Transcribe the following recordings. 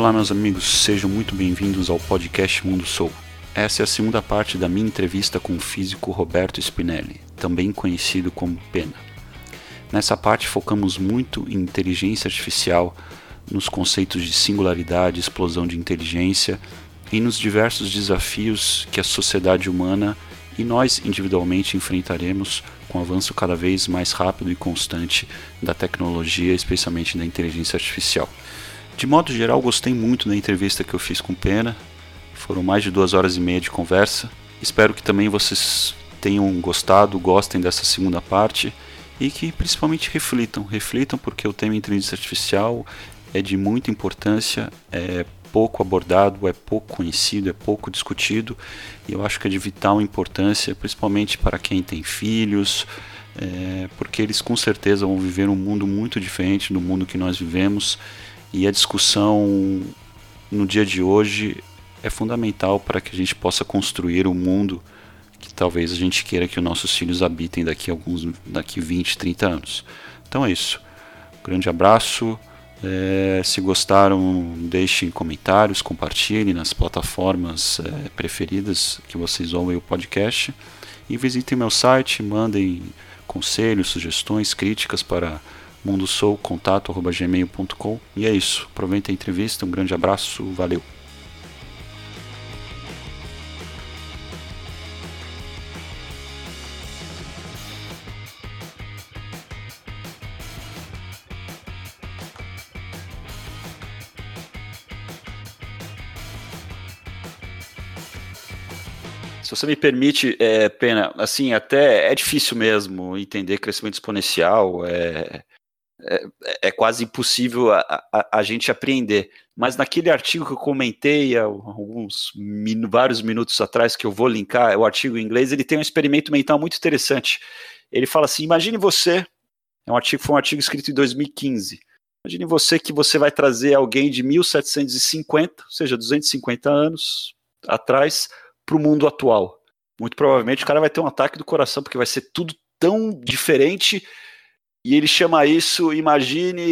Olá, meus amigos, sejam muito bem-vindos ao podcast Mundo Soul. Essa é a segunda parte da minha entrevista com o físico Roberto Spinelli, também conhecido como Pena. Nessa parte focamos muito em inteligência artificial, nos conceitos de singularidade, explosão de inteligência e nos diversos desafios que a sociedade humana e nós individualmente enfrentaremos com o avanço cada vez mais rápido e constante da tecnologia, especialmente da inteligência artificial. De modo geral, gostei muito da entrevista que eu fiz com Pena. Foram mais de duas horas e meia de conversa. Espero que também vocês tenham gostado, gostem dessa segunda parte e que principalmente reflitam. Reflitam porque o tema inteligência artificial é de muita importância, é pouco abordado, é pouco conhecido, é pouco discutido e eu acho que é de vital importância, principalmente para quem tem filhos, é, porque eles com certeza vão viver um mundo muito diferente do mundo que nós vivemos e a discussão no dia de hoje é fundamental para que a gente possa construir um mundo que talvez a gente queira que os nossos filhos habitem daqui a alguns daqui 20, 30 anos. Então é isso. Um grande abraço. É, se gostaram, deixem comentários, compartilhem nas plataformas é, preferidas que vocês ouvem o podcast. E visitem meu site, mandem conselhos, sugestões, críticas para mundosou.contato.gmail.com E é isso. Aproveita a entrevista. Um grande abraço. Valeu. Se você me permite, é, Pena, assim, até é difícil mesmo entender crescimento exponencial, é, é, é quase impossível a, a, a, gente apreender. Mas naquele artigo que eu comentei há alguns vários minutos atrás, que eu vou linkar, o artigo em inglês, ele tem um experimento mental muito interessante. Ele fala assim: imagine você, é um artigo, foi um artigo escrito em 2015. Imagine você que você vai trazer alguém de 1750, ou seja, 250 anos atrás, para o mundo atual. Muito provavelmente o cara vai ter um ataque do coração, porque vai ser tudo tão diferente e ele chama isso, imagine,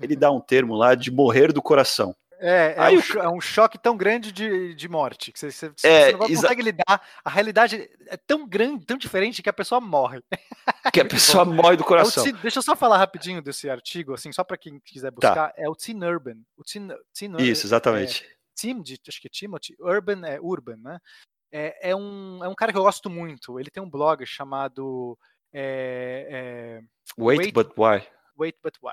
ele dá um termo lá de morrer do coração. É, é, um, é um, choque tão grande de, de morte que você, você, é, você não consegue lidar. A realidade é tão grande, tão diferente que a pessoa morre. Que a pessoa morre do é coração. É deixa eu só falar rapidinho desse artigo, assim, só para quem quiser tá. buscar. Tá. É o Tim Urban. O Tim, Tim Urban Isso, exatamente. É, Tim, de, acho que é Timothy. Urban é Urban, né? É, é, um, é um cara que eu gosto muito. Ele tem um blog chamado é, é, wait, wait, But Why. Wait But Why.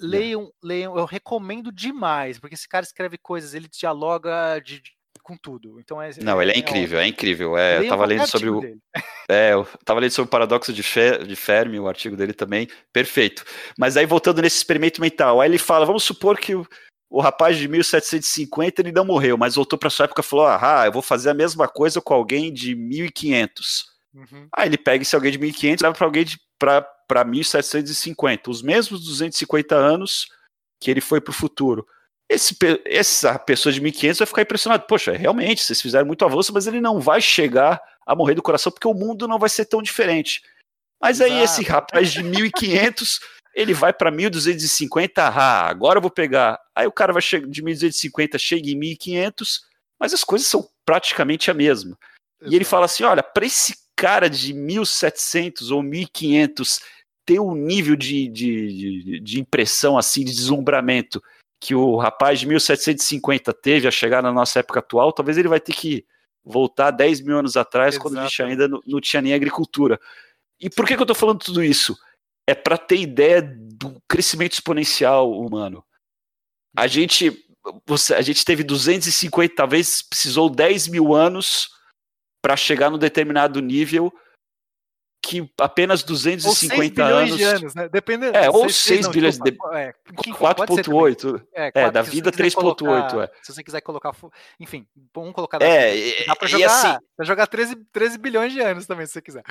Leiam, yeah. leiam, eu recomendo demais, porque esse cara escreve coisas, ele dialoga de, de com tudo. Então é, Não, ele é, é incrível, é, incrível. É, eu tava lendo sobre o. É, eu tava lendo sobre o paradoxo de, de Fermi, o artigo dele também, perfeito. Mas aí voltando nesse experimento mental, aí ele fala: vamos supor que o, o rapaz de 1750 ele não morreu, mas voltou para sua época e falou: ah, eu vou fazer a mesma coisa com alguém de 1500. Uhum. Aí ele pega esse alguém de 1500 e leva para alguém para 1750, os mesmos 250 anos que ele foi para o futuro. Esse, essa pessoa de 1500 vai ficar impressionado. Poxa, realmente, vocês fizeram muito avanço, mas ele não vai chegar a morrer do coração porque o mundo não vai ser tão diferente. Mas aí Exato. esse rapaz de 1500, ele vai para 1250, ah, agora eu vou pegar. Aí o cara vai chegar de 1250, chega em 1500, mas as coisas são praticamente a mesma. Exato. E ele fala assim: olha, para esse cara de 1700 ou 1500 ter um nível de, de, de, de impressão assim, de deslumbramento que o rapaz de 1750 teve a chegar na nossa época atual, talvez ele vai ter que voltar 10 mil anos atrás, Exato. quando a gente ainda não, não, tinha nem agricultura. E por que, que eu estou falando tudo isso? É para ter ideia do crescimento exponencial humano. A gente, você, a gente teve 250, talvez precisou 10 mil anos para chegar num determinado nível que apenas 250 anos. De anos né? Dependendo. É, ou 6, 6 bilhões de. É, 4,8. É, é, da vida 3,8. É. Se você quiser colocar. Enfim, vamos colocar. É, dá para jogar, assim, pra jogar 13, 13 bilhões de anos também, se você quiser.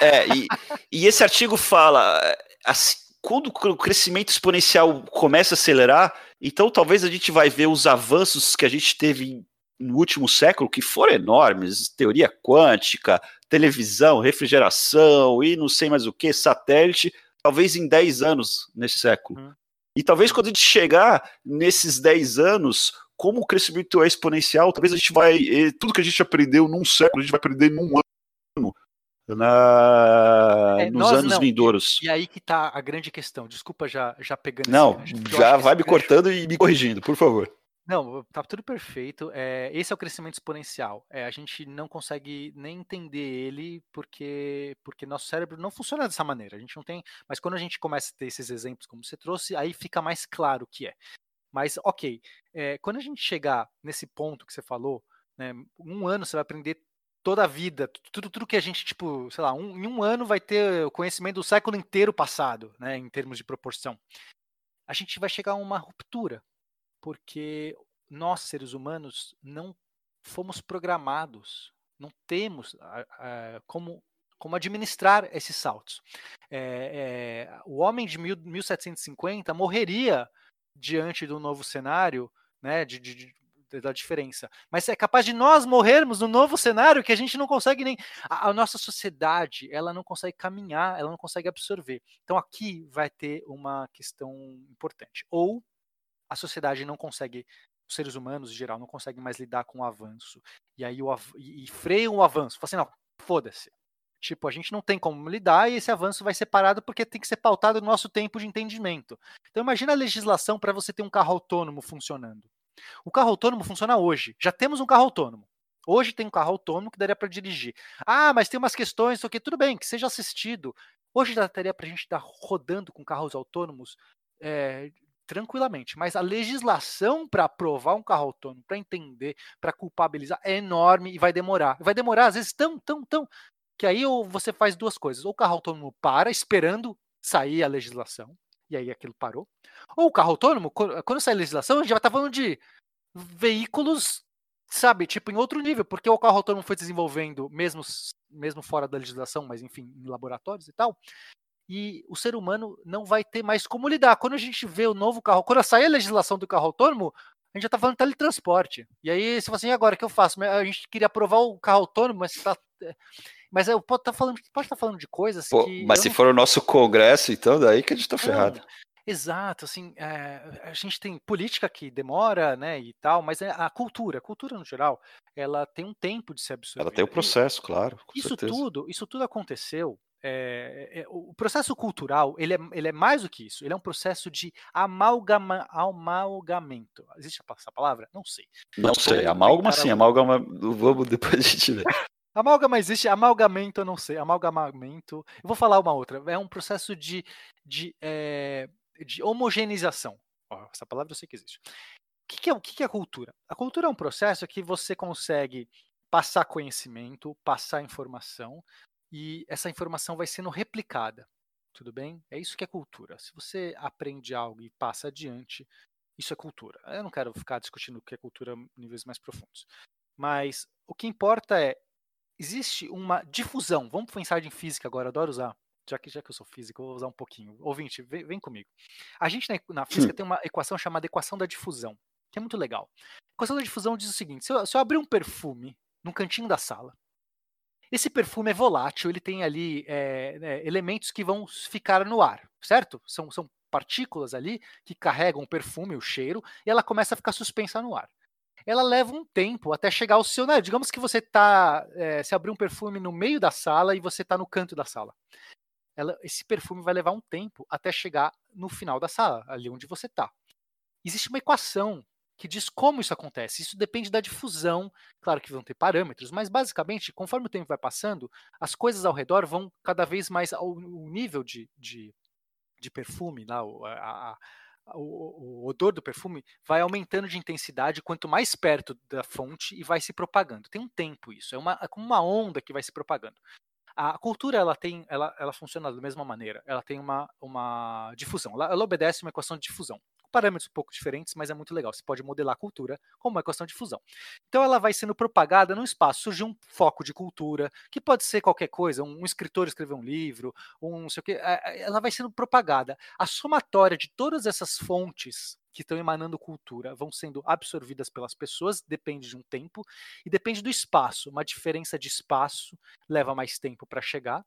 É, e, e esse artigo fala. Assim, quando o crescimento exponencial começa a acelerar, então talvez a gente vai ver os avanços que a gente teve no último século que foram enormes, teoria quântica, televisão, refrigeração e não sei mais o que, satélite, talvez em 10 anos nesse século. Uhum. E talvez quando a gente chegar nesses 10 anos, como o crescimento é exponencial, talvez a gente vai. Tudo que a gente aprendeu num século, a gente vai aprender num ano. Na, é, nos anos não. vindouros. E, aí que tá a grande questão. Desculpa já, já pegando. Não, já vai me cortando e me corrigindo, por favor. Não, tá tudo perfeito. É, esse é o crescimento exponencial. É, a gente não consegue nem entender ele porque porque nosso cérebro não funciona dessa maneira. A gente não tem. Mas quando a gente começa a ter esses exemplos como você trouxe, aí fica mais claro o que é. Mas ok, é, quando a gente chegar nesse ponto que você falou, né, um ano você vai aprender toda a vida, tudo, tudo que a gente, tipo, sei lá, um, em um ano vai ter o conhecimento do século inteiro passado, né, em termos de proporção. A gente vai chegar a uma ruptura porque nós, seres humanos, não fomos programados, não temos como, como administrar esses saltos. É, é, o homem de mil, 1750 morreria diante do novo cenário, né, de, de, de, da diferença. Mas é capaz de nós morrermos no novo cenário que a gente não consegue nem. A, a, nossa sociedade, ela não consegue caminhar, ela não consegue absorver. Então aqui vai ter uma questão importante. Ou a sociedade não consegue, os seres humanos em geral, não conseguem mais lidar com o avanço. E aí o, e, e freiam o avanço. Fala assim, não, foda-se. Tipo, a gente não tem como lidar e esse avanço vai ser parado porque tem que ser pautado no nosso tempo de entendimento. Então imagina a legislação para você ter um carro autônomo funcionando. O carro autônomo funciona hoje. Já temos um carro autônomo. Hoje tem um carro autônomo que daria para dirigir. Ah, mas tem umas questões, o que tudo bem, que seja assistido. Hoje daria para a gente estar rodando com carros autônomos é, tranquilamente. Mas a legislação para aprovar um carro autônomo, para entender, para culpabilizar, é enorme e vai demorar. Vai demorar, às vezes, tão, tão, tão. Que aí ou você faz duas coisas. Ou o carro autônomo para, esperando sair a legislação, e aí aquilo parou. Ou o carro autônomo, quando sai a legislação, a gente já está falando de veículos, sabe, tipo, em outro nível, porque o carro autônomo foi desenvolvendo, mesmo, mesmo fora da legislação, mas enfim, em laboratórios e tal, e o ser humano não vai ter mais como lidar. Quando a gente vê o novo carro, quando sair a legislação do carro autônomo, a gente já está falando de teletransporte. E aí você fala assim, e agora o que eu faço? A gente queria aprovar o carro autônomo, mas tá. Eh, mas eu posso estar tá falando, pode estar tá falando de coisas Pô, que. Mas se não... for o nosso congresso, então, daí que a gente está ferrado. Exato, assim, é, a gente tem política que demora, né, e tal, mas é a cultura, a cultura no geral, ela tem um tempo de se absorver. Ela tem o um processo, claro. isso certeza. tudo, isso tudo aconteceu é, é, o processo cultural ele é, ele é mais do que isso. Ele é um processo de amalgama, amalgamento. Existe essa palavra? Não sei. Não sei. Amálgama sim. Amálgama. Vamos depois a gente ver. Amálgama existe, amalgamento eu não sei. Amalgamamento. Eu vou falar uma outra. É um processo de, de, é, de homogeneização. Oh, essa palavra eu sei que existe. O que, que, é, o que, que é a cultura? A cultura é um processo que você consegue passar conhecimento, passar informação, e essa informação vai sendo replicada. Tudo bem? É isso que é cultura. Se você aprende algo e passa adiante, isso é cultura. Eu não quero ficar discutindo o que é cultura em níveis mais profundos. Mas o que importa é existe uma difusão. Vamos pensar em física agora, adoro usar. Já que, já que eu sou físico, eu vou usar um pouquinho. Ouvinte, vem, vem comigo. A gente na, na física tem uma equação chamada equação da difusão, que é muito legal. A equação da difusão diz o seguinte: se eu, se eu abrir um perfume num cantinho da sala esse perfume é volátil, ele tem ali é, elementos que vão ficar no ar, certo? São, são partículas ali que carregam o perfume, o cheiro, e ela começa a ficar suspensa no ar. Ela leva um tempo até chegar ao seu. Né? Digamos que você tá. É, se abrir um perfume no meio da sala e você está no canto da sala. Ela, esse perfume vai levar um tempo até chegar no final da sala, ali onde você está. Existe uma equação que diz como isso acontece. Isso depende da difusão, claro que vão ter parâmetros, mas basicamente, conforme o tempo vai passando, as coisas ao redor vão cada vez mais o nível de, de, de perfume, lá, a, a, o, o, odor do perfume vai aumentando de intensidade quanto mais perto da fonte e vai se propagando. Tem um tempo isso, é, uma, é como uma onda que vai se propagando. A cultura ela tem, ela, ela funciona da mesma maneira. Ela tem uma, uma difusão. Ela, ela obedece uma equação de difusão parâmetros um pouco diferentes, mas é muito legal. Você pode modelar a cultura como uma questão de fusão. Então ela vai sendo propagada no espaço. Surgiu um foco de cultura, que pode ser qualquer coisa, um escritor escreveu um livro, um não sei o quê. É, é, ela vai sendo propagada. A somatória de todas essas fontes que estão emanando cultura vão sendo absorvidas pelas pessoas, depende de um tempo, e depende do espaço. Uma diferença de espaço leva mais tempo para chegar.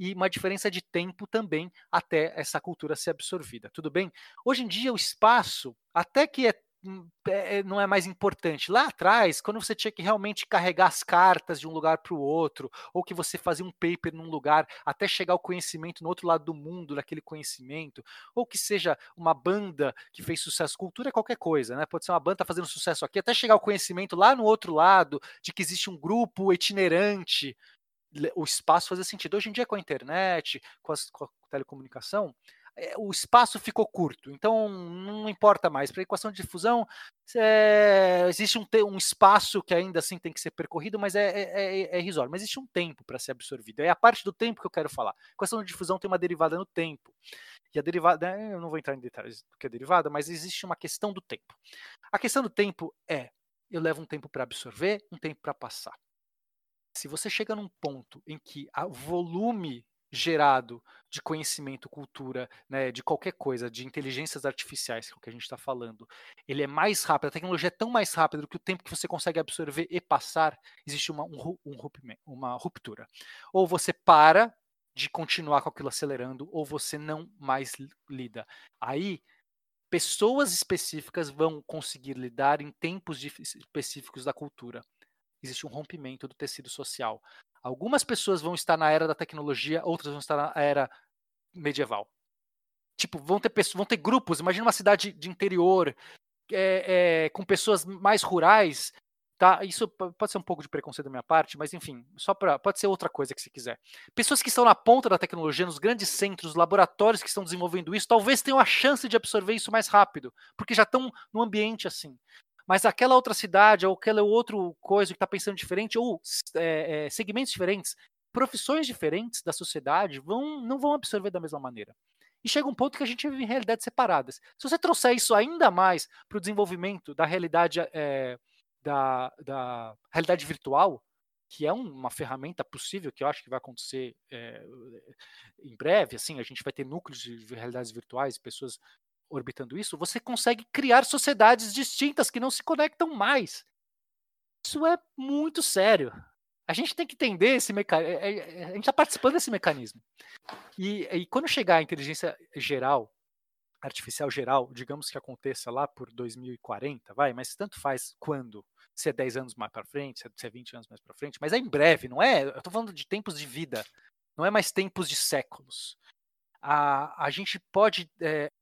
E uma diferença de tempo também até essa cultura ser absorvida. Tudo bem? Hoje em dia, o espaço, até que é Hum, é, não é mais importante. Lá atrás, quando você tinha que realmente carregar as cartas de um lugar para o outro, ou que você fazia um paper num lugar até chegar o conhecimento no outro lado do mundo, daquele conhecimento, ou que seja uma banda que fez sucesso, cultura é qualquer coisa, né? Pode ser uma banda tá fazendo sucesso aqui, até chegar o conhecimento lá no outro lado de que existe um grupo itinerante. O espaço fazia sentido. Hoje em dia, com a internet, com, as, com a telecomunicação, é, o espaço ficou curto, então não importa mais. Para a equação de difusão, é, existe um, um, espaço que ainda assim tem que ser percorrido, mas é, é, é, é irrisório. Mas existe um tempo para ser absorvido. É a parte do tempo que eu quero falar. A equação de difusão tem uma derivada no tempo. E a derivada, né, eu não vou entrar em detalhes do que é derivada, mas existe uma questão do tempo. A questão do tempo é: eu levo um tempo para absorver, um tempo para passar. Se você chega num ponto em que o volume gerado de conhecimento, cultura, né, de qualquer coisa, de inteligências artificiais, que é o que a gente está falando, ele é mais rápido, a tecnologia é tão mais rápida do que o tempo que você consegue absorver e passar, existe uma, um, um, uma ruptura. Ou você para de continuar com aquilo acelerando, ou você não mais lida. Aí, pessoas específicas vão conseguir lidar em tempos específicos da cultura. Existe um rompimento do tecido social. Algumas pessoas vão estar na era da tecnologia, outras vão estar na era medieval. Tipo, vão ter pessoas, vão ter grupos. Imagina uma cidade de interior é, é, com pessoas mais rurais. Tá? Isso pode ser um pouco de preconceito da minha parte, mas enfim, só para pode ser outra coisa que se quiser. Pessoas que estão na ponta da tecnologia, nos grandes centros, laboratórios que estão desenvolvendo isso, talvez tenham a chance de absorver isso mais rápido, porque já estão no ambiente assim mas aquela outra cidade ou aquela outro coisa que está pensando diferente ou é, é, segmentos diferentes, profissões diferentes da sociedade vão, não vão absorver da mesma maneira. E chega um ponto que a gente vive em realidades separadas. Se você trouxer isso ainda mais para o desenvolvimento da realidade é, da, da realidade virtual, que é uma ferramenta possível que eu acho que vai acontecer é, em breve, assim, a gente vai ter núcleos de realidades virtuais, pessoas orbitando isso, você consegue criar sociedades distintas que não se conectam mais. Isso é muito sério. A gente tem que entender esse mecanismo. É, é, é, a gente está participando desse mecanismo. E, e, quando chegar a inteligência geral, artificial geral, digamos que aconteça lá por 2040, vai, mas tanto faz quando. Se é 10 anos mais para frente, se é 20 anos mais para frente, mas é em breve, não é? Eu estou falando de tempos de vida, não é mais tempos de séculos. A, a gente pode é,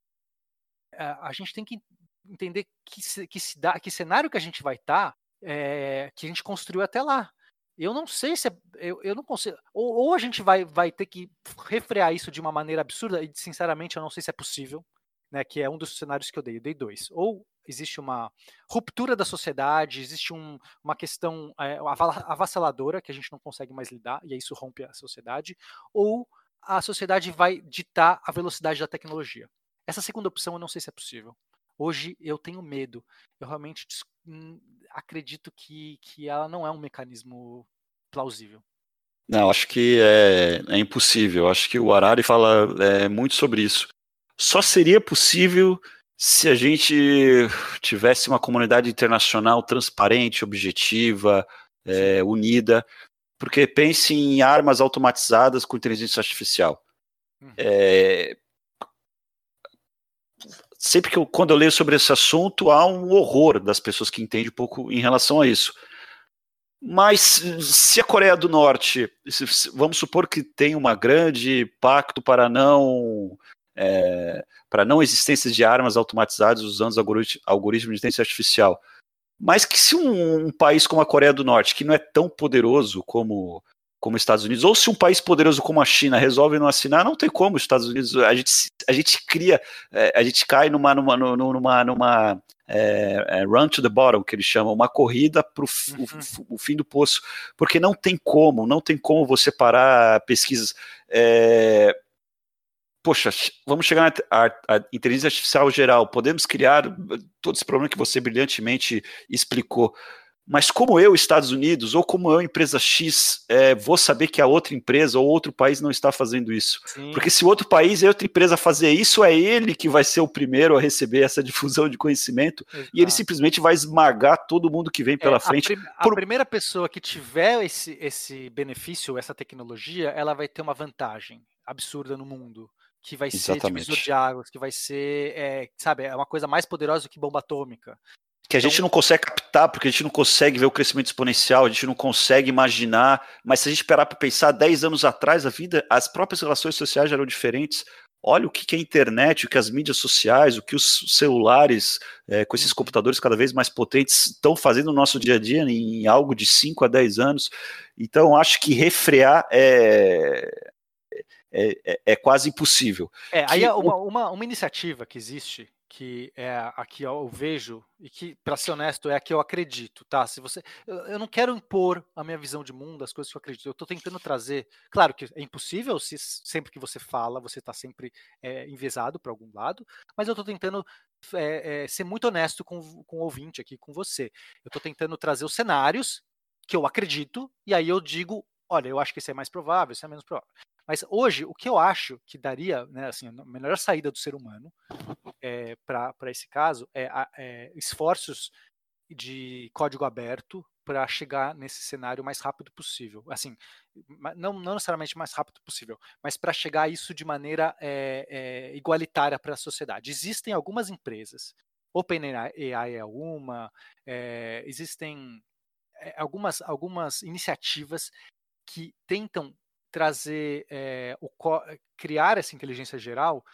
a gente tem que entender que, que, que cenário que a gente vai estar, tá, é, que a gente construiu até lá. Eu não sei se é, eu, eu não consigo. Ou, ou, a gente vai, vai ter que refrear isso de uma maneira absurda, e sinceramente eu não sei se é possível, né? Que é um dos cenários que eu dei. Eu dei dois. Ou existe uma ruptura da sociedade, existe um, uma questão é, avassaladora que a gente não consegue mais lidar, e aí isso rompe a sociedade, ou a sociedade vai ditar a velocidade da tecnologia. Essa segunda opção eu não sei se é possível. Hoje eu tenho medo. Eu realmente hum, acredito que, que ela não é um mecanismo plausível. Não, acho que é, é impossível. Acho que o Harari fala é, muito sobre isso. Só seria possível se a gente tivesse uma comunidade internacional transparente, objetiva, é, unida. Porque pense em armas automatizadas com inteligência artificial. Uhum. É, sempre que eu, quando eu leio sobre esse assunto, há um horror das pessoas que entendem um pouco em relação a isso. Mas se a Coreia do Norte, vamos supor que tem uma grande pacto para não é, para não existência de armas automatizadas usando algoritmos de inteligência artificial, mas que se um, um, país como a Coreia do Norte, que não é tão poderoso como como os Estados Unidos, ou se um país poderoso como a China resolve não assinar, não tem como os Estados Unidos, a gente, a gente cria, é, a gente cai numa, numa, numa, numa é, é, run to the bottom, que eles chamam, uma corrida para uhum. o, o, fim do poço, porque não tem como, não tem como você parar pesquisas. É, poxa, vamos chegar na inteligência artificial geral, podemos criar todo esse problema que você brilhantemente explicou, Mas como eu, Estados Unidos, ou como eu, empresa X, é, vou saber que a outra empresa ou outro país não está fazendo isso? Sim. Porque se outro país e outra empresa fazer isso, é ele que vai ser o primeiro a receber essa difusão de conhecimento Exato. e ele simplesmente vai esmagar todo mundo que vem é, pela é, frente. A, prim por... a, primeira pessoa que tiver esse, esse benefício, essa tecnologia, ela vai ter uma vantagem absurda no mundo que vai Exatamente. ser divisor de águas, que vai ser, é, sabe, é uma coisa mais poderosa do que bomba atômica que a gente não consegue captar, porque a gente não consegue ver o crescimento exponencial, a gente não consegue imaginar, mas se a gente parar para pensar, 10 anos atrás, a vida, as próprias relações sociais eram diferentes. Olha o que é a internet, o que as mídias sociais, o que os celulares, é, com esses uhum. computadores cada vez mais potentes, estão fazendo no nosso dia a dia em algo de 5 a 10 anos. Então, acho que refrear é, é, é, é quase impossível. É, aí é uma, uma, uma iniciativa que existe que é a que eu vejo e que, para ser honesto, é a que eu acredito, tá? Se você, eu não quero impor a minha visão de mundo, as coisas que eu acredito. Eu estou tentando trazer, claro que é impossível se sempre que você fala você está sempre é, para algum lado, mas eu estou tentando é, é, ser muito honesto com, com o ouvinte aqui, com você. Eu estou tentando trazer os cenários que eu acredito e aí eu digo, olha, eu acho que esse é mais provável, esse é menos provável. Mas hoje, o que eu acho que daria, né, assim, a melhor saída do ser humano é, para esse caso é, é, esforços de código aberto para chegar nesse cenário o mais rápido possível. Assim, não, não necessariamente mais rápido possível, mas para chegar a isso de maneira é, é, igualitária para a sociedade. Existem algumas empresas, OpenAI é uma, é, existem algumas, algumas iniciativas que tentam trazer é, o criar essa inteligência geral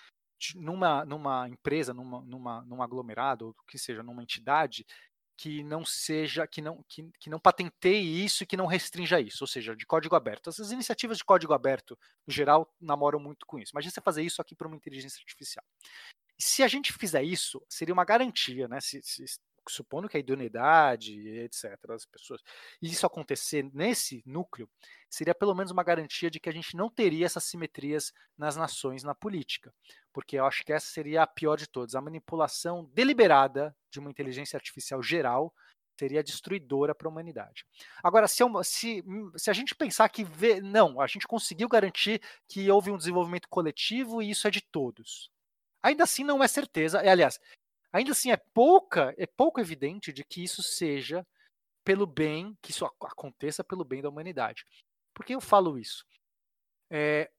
numa, numa empresa, numa, numa, num aglomerado, ou que seja, numa entidade que não seja, que não, que, que não patenteie isso e que não restrinja isso, ou seja, de código aberto. Essas iniciativas de código aberto, no geral, namoram muito com isso. Imagina você fazer isso aqui para uma inteligência artificial. Se a gente fizer isso, seria uma garantia, né? Se, se, supondo que a idoneidade, etc., das pessoas, e isso acontecer nesse núcleo, seria pelo menos uma garantia de que a gente não teria essas simetrias nas nações, na política. Porque eu acho que essa seria a pior de todas. A manipulação deliberada de uma inteligência artificial geral seria destruidora para a humanidade. Agora, se, se, se, a gente pensar que vê, não, a gente conseguiu garantir que houve um desenvolvimento coletivo e isso é de todos. Ainda assim, não é certeza. Aliás, ainda assim é pouca, é pouco evidente de que isso seja pelo bem, que isso aconteça pelo bem da humanidade. Por que eu falo isso? É,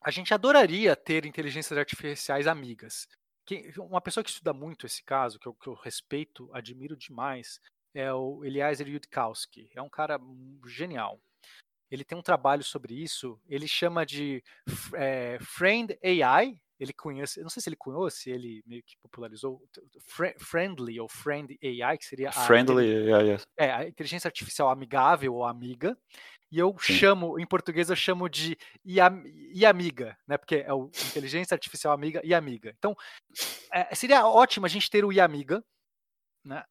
a gente adoraria ter inteligências artificiais amigas. uma pessoa que estuda muito esse caso, que eu, que eu respeito, admiro demais, é o Eliezer Yudkowsky. É um cara genial. Ele tem um trabalho sobre isso. Ele chama de é, Friend AI, ele conhece, não sei se ele cunhou, se ele meio que popularizou Friendly ou Friend AI, que seria a, Friendly AI, yes. é, a inteligência artificial amigável ou amiga. E eu Sim. chamo, em português eu chamo de e amiga, né? Porque é o inteligência artificial amiga e amiga. Então, é, seria ótimo a gente ter o amiga, né?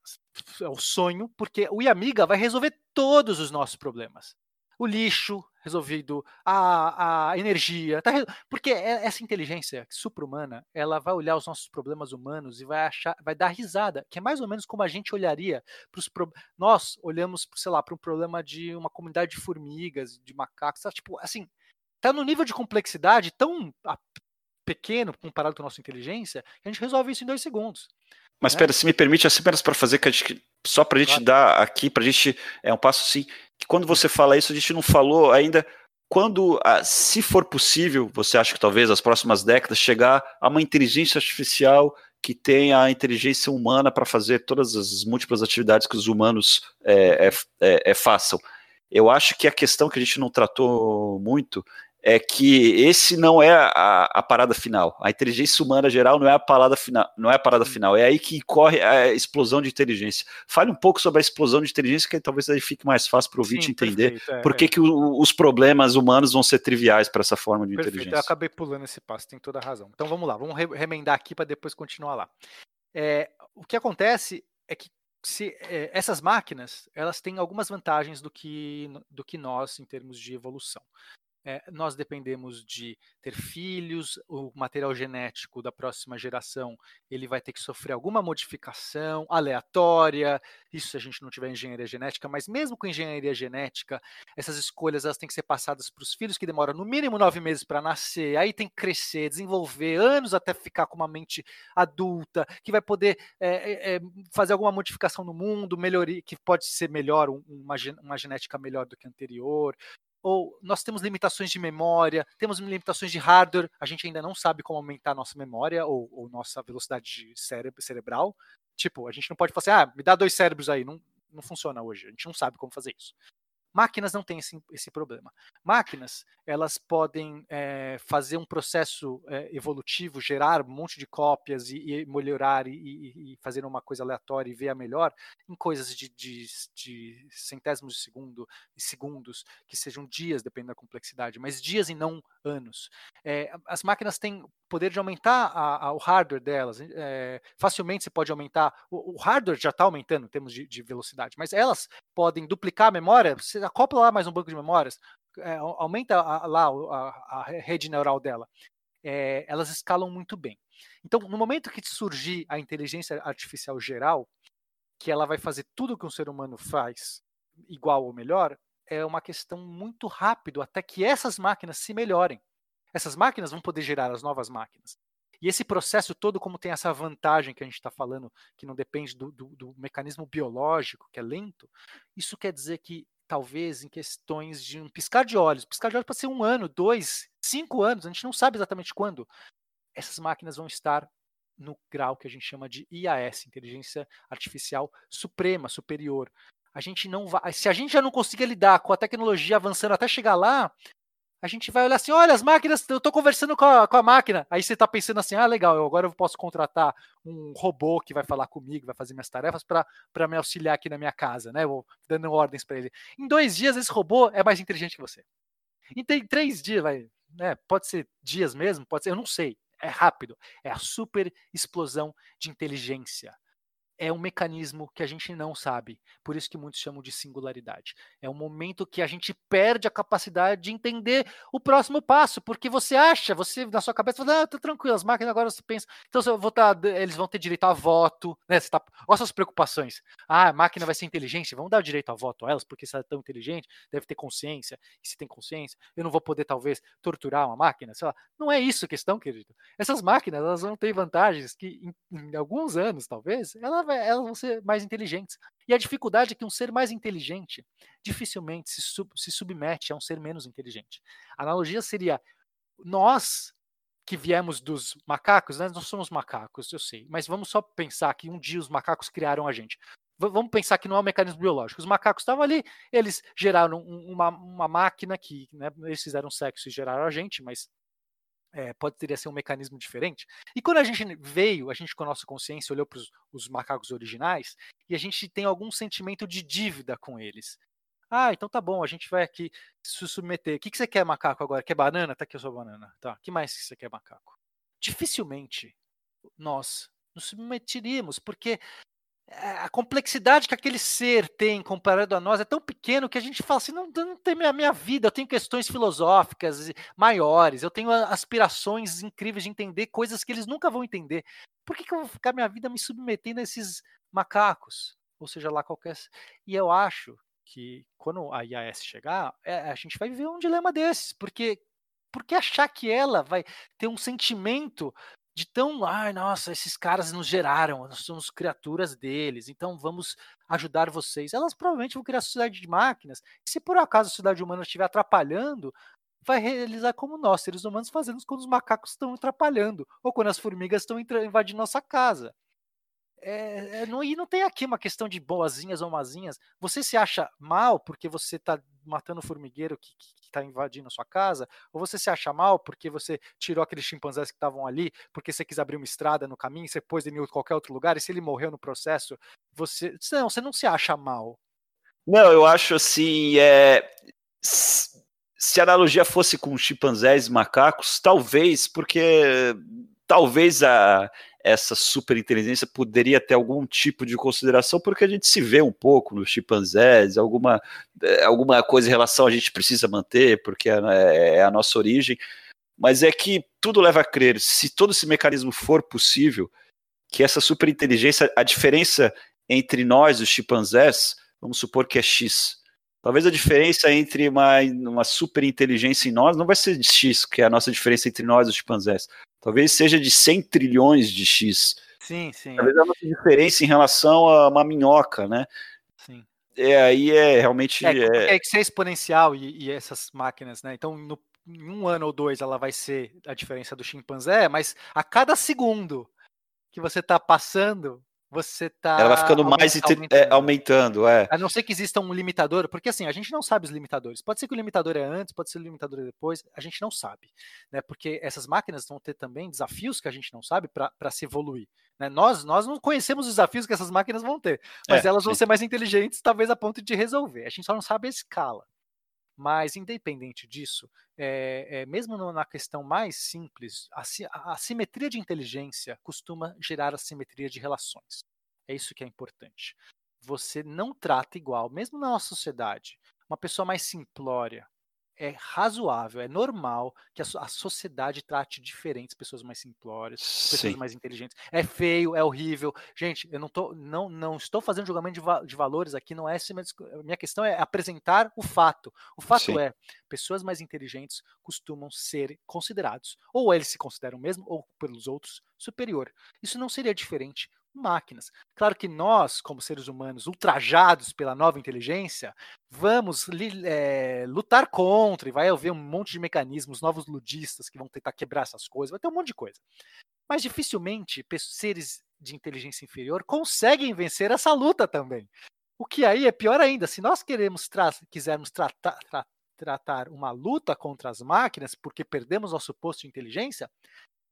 É o sonho, porque o amiga vai resolver todos os nossos problemas o lixo resolvido, a, a energia, tá, porque é, essa inteligência supra-humana, ela vai olhar os nossos problemas humanos e vai achar, vai dar risada, que é mais ou menos como a gente olharia para os pro... nós olhamos, sei lá, para um problema de uma comunidade de formigas, de macacos, tá, tipo, assim, tá no nível de complexidade tão pequeno comparado com a nossa inteligência, que a gente resolve isso em dois segundos. Mas né? se me permite, assim, apenas para fazer que a gente, só para a gente claro. dar aqui, para a gente, é um passo assim, que quando você fala isso, a gente não falou ainda quando, ah, se for possível, você acha que talvez as próximas décadas chegar a uma inteligência artificial que tenha a inteligência humana para fazer todas as múltiplas atividades que os humanos é, é, é, façam. Eu acho que a questão que a gente não tratou muito é que esse não é a, a, parada final. A inteligência humana geral não é a parada final, não é a parada final. É aí que corre a explosão de inteligência. Fale um pouco sobre a explosão de inteligência, que talvez aí fique mais fácil para o ouvinte entender perfeito, é, por que, é. que o, os problemas humanos vão ser triviais para essa forma de perfeito, inteligência. Eu acabei pulando esse passo, tem toda a razão. Então vamos lá, vamos remendar aqui para depois continuar lá. É, o que acontece é que se, é, essas máquinas elas têm algumas vantagens do que, do que nós em termos de evolução. É, nós dependemos de ter filhos, o material genético da próxima geração ele vai ter que sofrer alguma modificação aleatória, isso se a gente não tiver engenharia genética, mas mesmo com engenharia genética, essas escolhas elas têm que ser passadas para os filhos que demoram no mínimo nove meses para nascer, aí tem que crescer, desenvolver anos até ficar com uma mente adulta, que vai poder é, é, fazer alguma modificação no mundo, melhoria, que pode ser melhor, uma, uma genética melhor do que a anterior, ou nós temos limitações de memória, temos limitações de hardware, a gente ainda não sabe como aumentar nossa memória ou, ou nossa velocidade cerebral. Tipo, a gente não pode falar assim, ah, me dá dois cérebros aí. Não, não funciona hoje, a gente não sabe como fazer isso. Máquinas não têm esse, esse problema. Máquinas, elas podem é, fazer um processo é, evolutivo, gerar um monte de cópias e, e melhorar e, e, fazer uma coisa aleatória e ver a melhor em coisas de, de, de centésimos de segundo e segundos, que sejam dias, dependendo da complexidade, mas dias e não anos. É, as máquinas têm poder de aumentar a, a, o hardware delas. É, facilmente você pode aumentar. O, o hardware já está aumentando em termos de, de, velocidade, mas elas podem duplicar a memória. Você acopla lá mais um banco de memórias, é, aumenta a, lá a, a, rede neural dela. É, elas escalam muito bem. Então, no momento que surgir a inteligência artificial geral, que ela vai fazer tudo que um ser humano faz igual ou melhor, é uma questão muito rápido até que essas máquinas se melhorem essas máquinas vão poder gerar as novas máquinas. E esse processo todo, como tem essa vantagem que a gente está falando, que não depende do, do, do, mecanismo biológico, que é lento, isso quer dizer que talvez em questões de um piscar de olhos, piscar de olhos pode ser um ano, dois, cinco anos, a gente não sabe exatamente quando, essas máquinas vão estar no grau que a gente chama de IAS, Inteligência Artificial Suprema, Superior. A gente não vai, se a gente já não conseguir lidar com a tecnologia avançando até chegar lá, a gente vai olhar assim, olha, as máquinas, eu estou conversando com a, com a máquina. Aí você está pensando assim, ah, legal, eu, agora eu posso contratar um robô que vai falar comigo, vai fazer minhas tarefas para me auxiliar aqui na minha casa, né? Vou dando ordens para ele. Em dois dias, esse robô é mais inteligente que você. Em três dias, vai, né? Pode ser dias mesmo, pode ser, eu não sei. É rápido. É a super explosão de inteligência é um mecanismo que a gente não sabe, por isso que muitos chamam de singularidade. É um momento que a gente perde a capacidade de entender o próximo passo, porque você acha, você na sua cabeça fala, ah, tá tranquilo, as máquinas agora você pensa, então eu vou tá, eles vão ter direito a voto, né? Você tá, olha suas preocupações. Ah, a máquina vai ser inteligente, vamos dar o direito a voto a elas, porque se ela é tão inteligente, deve ter consciência, e se tem consciência, eu não vou poder talvez torturar uma máquina, sei lá. Não é isso a questão, querido. Essas máquinas, elas vão ter vantagens que em, em alguns anos, talvez, ela elas vão ser mais inteligentes. E a dificuldade é que um ser mais inteligente dificilmente se, sub, se submete a um ser menos inteligente. A analogia seria: nós que viemos dos macacos, né? nós somos macacos, eu sei, mas vamos só pensar que um dia os macacos criaram a gente. V vamos pensar que não é um mecanismo biológico. Os macacos estavam ali, eles geraram uma, uma máquina que, né, eles fizeram sexo e geraram a gente, mas é, pode teria ser um mecanismo diferente. E quando a gente veio, a gente com a nossa consciência olhou para os macacos originais e a gente tem algum sentimento de dívida com eles. Ah, então tá bom, a gente vai aqui se submeter. O que, que você quer, macaco, agora? Quer banana? Tá aqui a sua banana. Tá. Que mais que você quer, macaco? Dificilmente nós nos submeteríamos, porque a complexidade que aquele ser tem comparado a nós é tão pequeno que a gente fala assim, não, não tem minha, minha vida, eu tenho questões filosóficas maiores, eu tenho aspirações incríveis de entender coisas que eles nunca vão entender. Por que, que eu vou ficar minha vida me submetendo a esses macacos? Ou seja lá qualquer. E eu acho que quando a IAS chegar, é, a gente vai viver um dilema desses, porque porque achar que ela vai ter um sentimento de tão, ai, nossa, esses caras nos geraram, nós somos criaturas deles, então vamos ajudar vocês. Elas provavelmente vão criar a sociedade de máquinas. E se por acaso a sociedade humana estiver atrapalhando, vai realizar como nós, seres humanos, fazemos quando os macacos estão atrapalhando, ou quando as formigas estão invadindo nossa casa. É, é, não, e não tem aqui uma questão de boazinhas ou mazinhas. Você se acha mal porque você está matando o formigueiro que está invadindo a sua casa? Ou você se acha mal porque você tirou aqueles chimpanzés que estavam ali, porque você quis abrir uma estrada no caminho, você pôs ele em qualquer outro lugar, e se ele morreu no processo, você. Não, você não se acha mal. Não, eu acho assim. É... Se a analogia fosse com chimpanzés e macacos, talvez, porque talvez a, essa superinteligência poderia ter algum tipo de consideração, porque a gente se vê um pouco nos chimpanzés, alguma, é, alguma coisa em relação a gente precisa manter, porque é, é, é a nossa origem, mas é que tudo leva a crer, se todo esse mecanismo for possível, que essa superinteligência, a diferença entre nós, os chimpanzés, vamos supor que é X. Talvez a diferença entre uma, uma superinteligência em nós não vai ser X, que é a nossa diferença entre nós, os chimpanzés. Talvez seja de 100 trilhões de X. Sim, sim. Talvez a nossa diferença em relação a uma minhoca, né? Sim. É, aí é realmente. É, é... é que ser exponencial e, e, essas máquinas, né? Então, no, em um ano ou dois, ela vai ser a diferença do chimpanzé, mas a cada segundo que você está passando, você tá. Ela vai ficando mais aumentando. É, aumentando, é. A não ser que exista um limitador, porque assim, a gente não sabe os limitadores. Pode ser que o limitador é antes, pode ser que o limitador é depois, a gente não sabe. Né? Porque essas máquinas vão ter também desafios que a gente não sabe para se evoluir. Né? Nós, nós não conhecemos os desafios que essas máquinas vão ter, mas é, elas vão sim. ser mais inteligentes, talvez a ponto de resolver. A gente só não sabe a escala. Mas, independente disso, é, é, mesmo na questão mais simples, a, a simetria de inteligência costuma gerar a simetria de relações. É isso que é importante. Você não trata igual, mesmo na nossa sociedade, uma pessoa mais simplória, é razoável, é normal que a, a sociedade trate diferentes pessoas mais simplórias, pessoas Sim. mais inteligentes. É feio, é horrível. Gente, eu não, tô, não, não estou fazendo julgamento de, va de valores aqui, não é essa minha questão é apresentar o fato. O fato Sim. é, pessoas mais inteligentes costumam ser considerados, ou eles se consideram mesmo, ou pelos outros, superior. Isso não seria diferente máquinas. Claro que nós, como seres humanos ultrajados pela nova inteligência, vamos é, lutar contra e vai haver um monte de mecanismos, novos ludistas que vão tentar quebrar essas coisas, vai ter um monte de coisa. Mas dificilmente seres de inteligência inferior conseguem vencer essa luta também. O que aí é pior ainda, se nós queremos tra quisermos tratar, tra tratar uma luta contra as máquinas porque perdemos nosso posto de inteligência,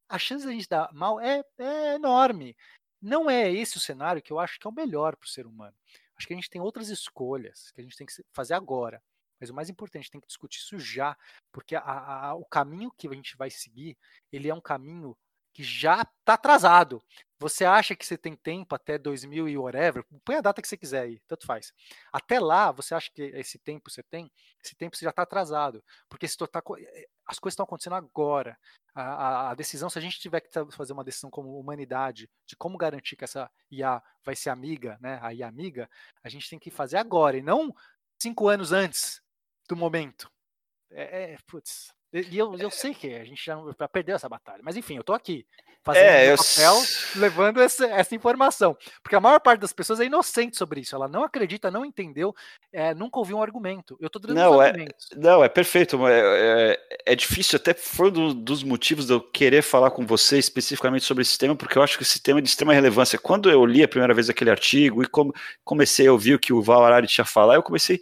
a chance de a gente dar mal é, é enorme. Não é esse o cenário que eu acho que é o melhor para o ser humano. Acho que a gente tem outras escolhas que a gente tem que fazer agora. Mas o mais importante, tem que discutir isso já, porque a, a, o caminho que a gente vai seguir, ele é um caminho que já está atrasado. Você acha que você tem tempo até 2000 e whatever? Põe a data que você quiser aí, tanto faz. Até lá, você acha que esse tempo você tem? Esse tempo você já está atrasado, porque se tá, as coisas estão acontecendo agora. A, a, a, decisão, se a gente tiver que fazer uma decisão como humanidade de como garantir que essa IA vai ser amiga, né, a IA amiga, a gente tem que fazer agora e não cinco anos antes do momento. É, é putz, e eu, eu sei que a gente já, já perdeu essa batalha. Mas enfim, eu tô aqui fazendo é, eu... papel, levando essa, essa, informação. Porque a maior parte das pessoas é inocente sobre isso. Ela não acredita, não entendeu, é, nunca ouviu um argumento. Eu tô dando não, é, Não, é perfeito. É, é, é difícil, até foi um dos motivos de eu querer falar com você especificamente sobre esse tema, porque eu acho que esse tema é de extrema relevância. Quando eu li a primeira vez aquele artigo e como comecei a ouvir o que o Val Arari tinha falado, eu comecei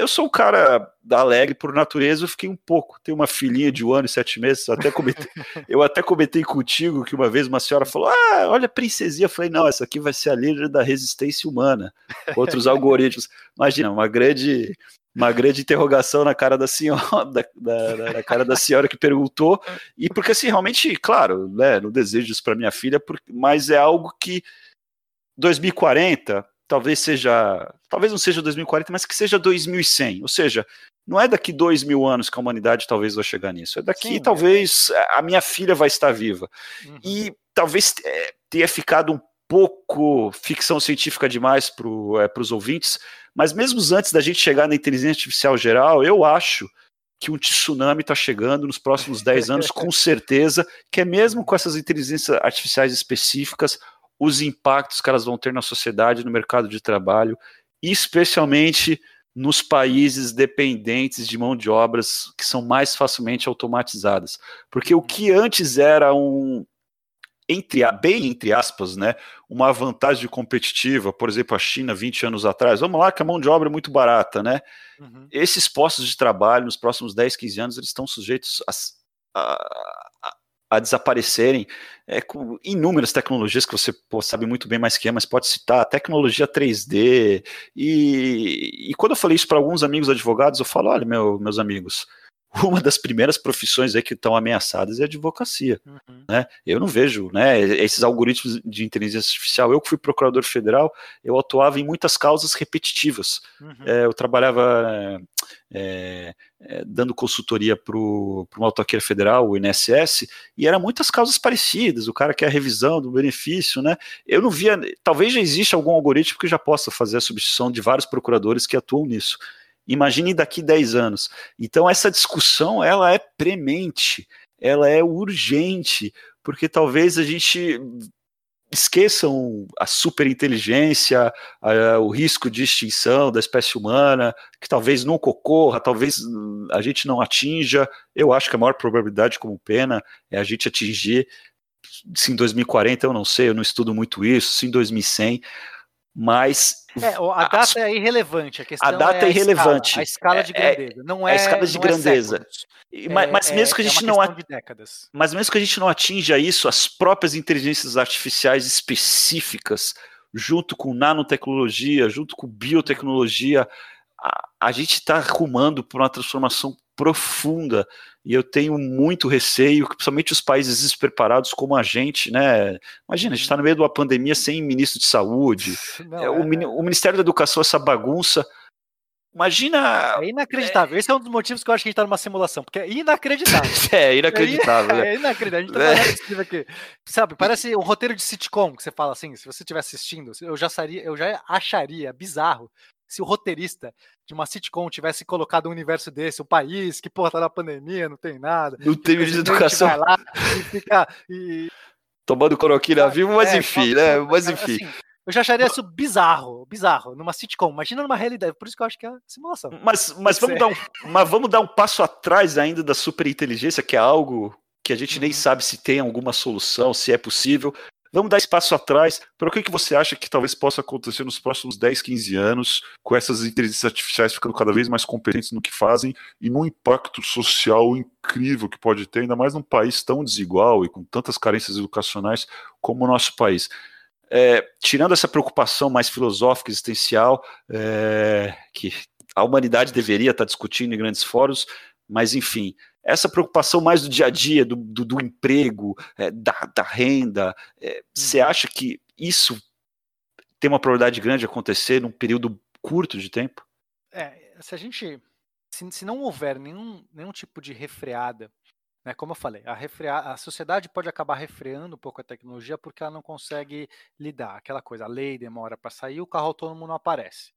eu sou um cara alegre por natureza, eu fiquei um pouco. Tenho uma filhinha de um ano e sete meses, até comentei, eu até comentei contigo que uma vez uma senhora falou: Ah, olha a princesinha. Eu falei: Não, essa aqui vai ser a líder da resistência humana contra os algoritmos. Imagina, uma grande, uma grande interrogação na cara da senhora, da, da, da cara da senhora que perguntou, e porque assim, realmente, claro, né, não desejo isso para minha filha, mas é algo que 2040 talvez seja, talvez não seja 2040, mas que seja 2100, ou seja, não é daqui dois mil anos que a humanidade talvez vai chegar nisso, é daqui Sim, é. talvez é. a minha filha vai estar viva, uhum. e talvez é, tenha ficado um pouco ficção científica demais para é, os ouvintes, mas mesmo antes da gente chegar na inteligência artificial geral, eu acho que um tsunami está chegando nos próximos 10 anos, com certeza, que é mesmo com essas inteligências artificiais específicas, os impactos que elas vão ter na sociedade, no mercado de trabalho, especialmente nos países dependentes de mão de obras que são mais facilmente automatizadas. Porque o que antes era um entre bem entre aspas, né, uma vantagem competitiva, por exemplo, a China 20 anos atrás, vamos lá que a mão de obra é muito barata, né? Uhum. Esses postos de trabalho nos próximos 10, 15 anos, eles estão sujeitos a, a, a desaparecerem é, com inúmeras tecnologias que você pô, sabe muito bem mais que é, mas pode citar tecnologia 3D. E, e quando eu falei isso para alguns amigos advogados, eu falo: olha, meu, meus amigos, uma das primeiras profissões aí que estão ameaçadas é a advocacia. Uhum. Né? Eu não vejo né, esses algoritmos de inteligência artificial. Eu que fui procurador federal, eu atuava em muitas causas repetitivas. Uhum. É, eu trabalhava é, é, dando consultoria para uma autarquia federal, o INSS, e eram muitas causas parecidas. O cara quer a revisão do benefício, né? Eu não via. Talvez já exista algum algoritmo que já possa fazer a substituição de vários procuradores que atuam nisso. Imagine daqui 10 anos. Então essa discussão ela é premente, ela é urgente, porque talvez a gente esqueçam a superinteligência, a, o risco de extinção da espécie humana, que talvez nunca ocorra, talvez a gente não atinja. Eu acho que a maior probabilidade, como pena, é a gente atingir se em 2040, eu não sei, eu não estudo muito isso, se em 2100, mas é, a data a, é irrelevante, a questão a data é, é irrelevante. A escala, a escala de é, grandeza, não é a escala de grandeza. É mas, mas mesmo que a gente não mas mesmo que a gente não atinja isso, as próprias inteligências artificiais específicas, junto com nanotecnologia, junto com biotecnologia, a, a gente está arrumando para uma transformação profunda e eu tenho muito receio que principalmente os países despreparados como a gente, né? Imagina, a gente está no meio de uma pandemia sem ministro de saúde, Não, é, o, é... o, Ministério da Educação, essa bagunça. Imagina. É inacreditável. É... Esse é um dos motivos que eu acho que a gente está numa simulação, porque é inacreditável. é, inacreditável. É, é inacreditável. A gente tá é. aqui. Sabe, parece um roteiro de sitcom que você fala assim. Se você estiver assistindo, eu já, saria, eu já acharia bizarro se o roteirista de uma sitcom tivesse colocado um universo desse, um país que, porra, tá na pandemia, não tem nada. Não tem de educação. Vai lá e fica. E... Tomando coroquina vivo, mas é, enfim, né? Mas enfim. Assim, eu já acharia isso bizarro, bizarro, numa sitcom. Imagina numa realidade, por isso que eu acho que é simulação. Mas, mas, vamos, dar um, mas vamos dar um passo atrás ainda da superinteligência, que é algo que a gente nem uhum. sabe se tem alguma solução, se é possível. Vamos dar espaço atrás para o que, que você acha que talvez possa acontecer nos próximos 10, 15 anos, com essas inteligências artificiais ficando cada vez mais competentes no que fazem e no impacto social incrível que pode ter, ainda mais num país tão desigual e com tantas carências educacionais como o nosso país. É, tirando essa preocupação mais filosófica, existencial, é, que a humanidade deveria estar discutindo em grandes fóruns, mas enfim, essa preocupação mais do dia a dia, do, do, do emprego, é, da, da, renda, é, você uhum. acha que isso tem uma probabilidade grande de acontecer num período curto de tempo? É, se a gente. Se, se não houver nenhum, nenhum tipo de refreada, né, como eu falei, a, refrear, a sociedade pode acabar refreando um pouco a tecnologia porque ela não consegue lidar. Aquela coisa, a lei demora para sair, o carro autônomo não aparece.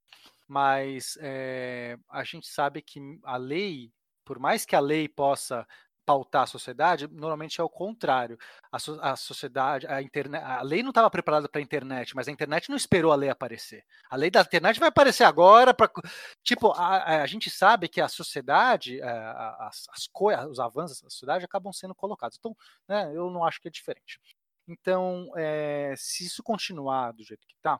Mas é, a gente sabe que a lei por mais que a lei possa pautar a sociedade, normalmente é o contrário. A, so, a sociedade, a internet, a lei não estava preparada para a internet, mas a internet não esperou a lei aparecer. A lei da internet vai aparecer agora para, tipo, a, a, gente sabe que a sociedade, eh, as, as coisas, os avanços da sociedade acabam sendo colocados. Então, né, eu não acho que é diferente. Então, é, se isso continuar do jeito que está,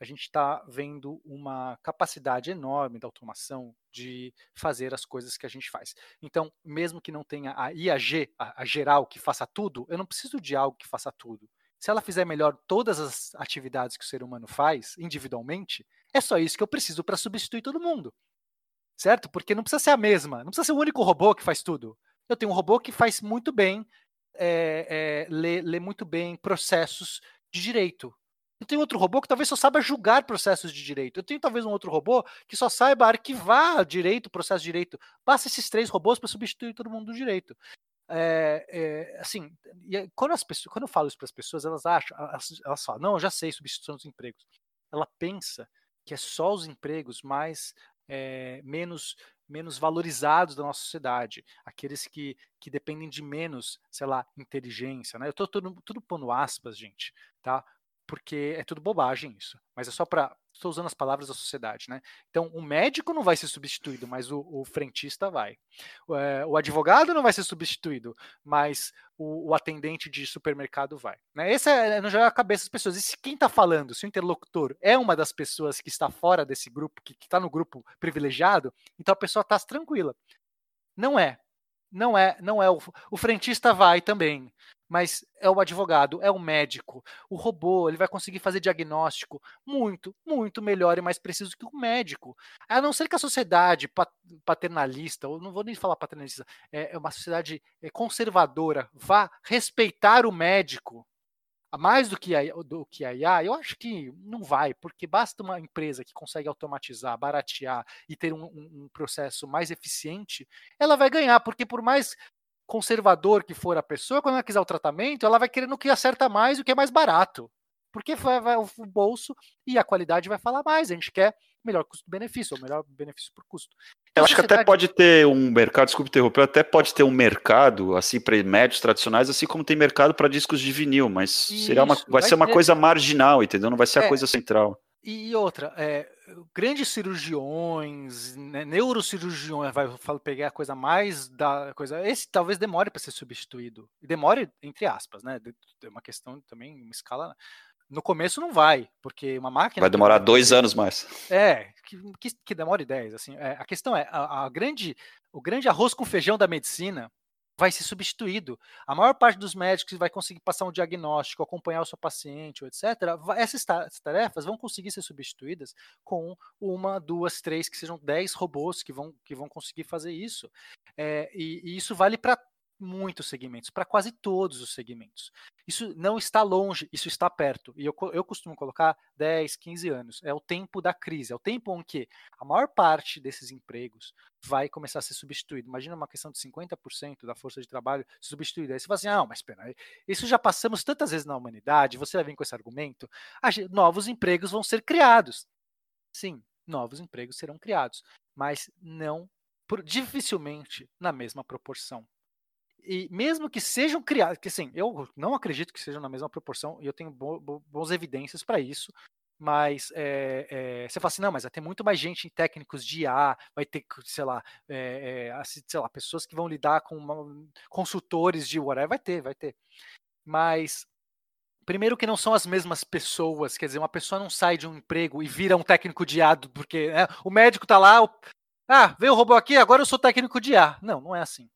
a gente está vendo uma capacidade enorme da automação de fazer as coisas que a gente faz. Então, mesmo que não tenha a IAG, a, a geral, que faça tudo, eu não preciso de algo que faça tudo. Se ela fizer melhor todas as atividades que o ser humano faz, individualmente, é só isso que eu preciso para substituir todo mundo. Certo? Porque não precisa ser a mesma, não precisa ser o único robô que faz tudo. Eu tenho um robô que faz muito bem, é, é, lê, lê muito bem processos de direito. Eu tenho outro robô que talvez só saiba julgar processos de direito. Eu tenho talvez um outro robô que só saiba arquivar direito, processo de direito. Basta esses três robôs para substituir todo mundo do direito. É, é, assim, quando, as pessoas, quando eu falo isso para as pessoas, elas acham, elas, elas falam, não, eu já sei substituição dos empregos. Ela pensa que é só os empregos mais é, menos menos valorizados da nossa sociedade, aqueles que, que dependem de menos, sei lá, inteligência, né? Eu estou tudo, tudo pondo aspas, gente, tá? Porque é tudo bobagem isso. Mas é só para. Estou usando as palavras da sociedade, né? Então, o médico não vai ser substituído, mas o, o frentista vai. O, é, o, advogado não vai ser substituído, mas o, o atendente de supermercado vai. Né? Esse é, é no geral, a cabeça das pessoas. E se quem está falando, se o interlocutor é uma das pessoas que está fora desse grupo, que está no grupo privilegiado, então a pessoa está tranquila. Não é. Não é, não é. O, o frentista vai também mas é o advogado, é o médico. O robô, ele vai conseguir fazer diagnóstico muito, muito melhor e mais preciso que o médico. A não ser que a sociedade paternalista, ou não vou nem falar paternalista, é, é uma sociedade é, conservadora, vá respeitar o médico mais do que, a, do que a IA, eu acho que não vai, porque basta uma empresa que consegue automatizar, baratear e ter um, um, processo mais eficiente, ela vai ganhar, porque por mais conservador que for a pessoa, quando ela quiser o tratamento, ela vai querendo o que acerta mais o que é mais barato. Porque vai, vai, o bolso e a qualidade vai falar mais. A gente quer melhor custo-benefício, ou melhor benefício por custo. Então, Eu acho que até pode ter um mercado, desculpe interromper, até pode ter um mercado assim para médios tradicionais, assim como tem mercado para discos de vinil, mas Isso, será uma, vai, vai ser uma ter... coisa marginal, entendeu? Não vai ser é, a coisa central. E outra, é, grandes cirurgiões, né, neurocirurgiões, vai pegar a coisa mais da coisa. Esse talvez demore para ser substituído. E demore, entre aspas, né? É uma questão também, uma escala. No começo não vai, porque uma máquina. Vai demorar dois anos mais. É, que, que, que demore dez. Assim, é, a questão é, a, a grande, o grande arroz com feijão da medicina vai ser substituído. A maior parte dos médicos vai conseguir passar um diagnóstico, acompanhar o seu paciente, etc. Essas tarefas vão conseguir ser substituídas com uma, duas, três, que sejam dez robôs que vão, que vão conseguir fazer isso. É, e, e isso vale para muitos segmentos, para quase todos os segmentos. Isso não está longe, isso está perto. E eu, eu costumo colocar 10, 15 anos. É o tempo da crise, é o tempo em que a maior parte desses empregos vai começar a ser substituído. Imagina uma questão de 50% da força de trabalho substituída. Aí você fala assim: ah, mas espera, isso já passamos tantas vezes na humanidade, você vai vir com esse argumento. Novos empregos vão ser criados. Sim, novos empregos serão criados, mas não dificilmente na mesma proporção e mesmo que sejam criados, que assim, eu não acredito que sejam na mesma proporção, e eu tenho bo, bo, boas evidências para isso, mas é, é, você fala assim, não, mas vai ter muito mais gente em técnicos de IA, vai ter, sei lá, é, sei lá, pessoas que vão lidar com uma, consultores de whatever, vai ter, vai ter. Mas primeiro que não são as mesmas pessoas, quer dizer, uma pessoa não sai de um emprego e vira um técnico de IA, porque né, o médico tá lá, o, ah, veio o robô aqui, agora eu sou técnico de IA. Não, não é assim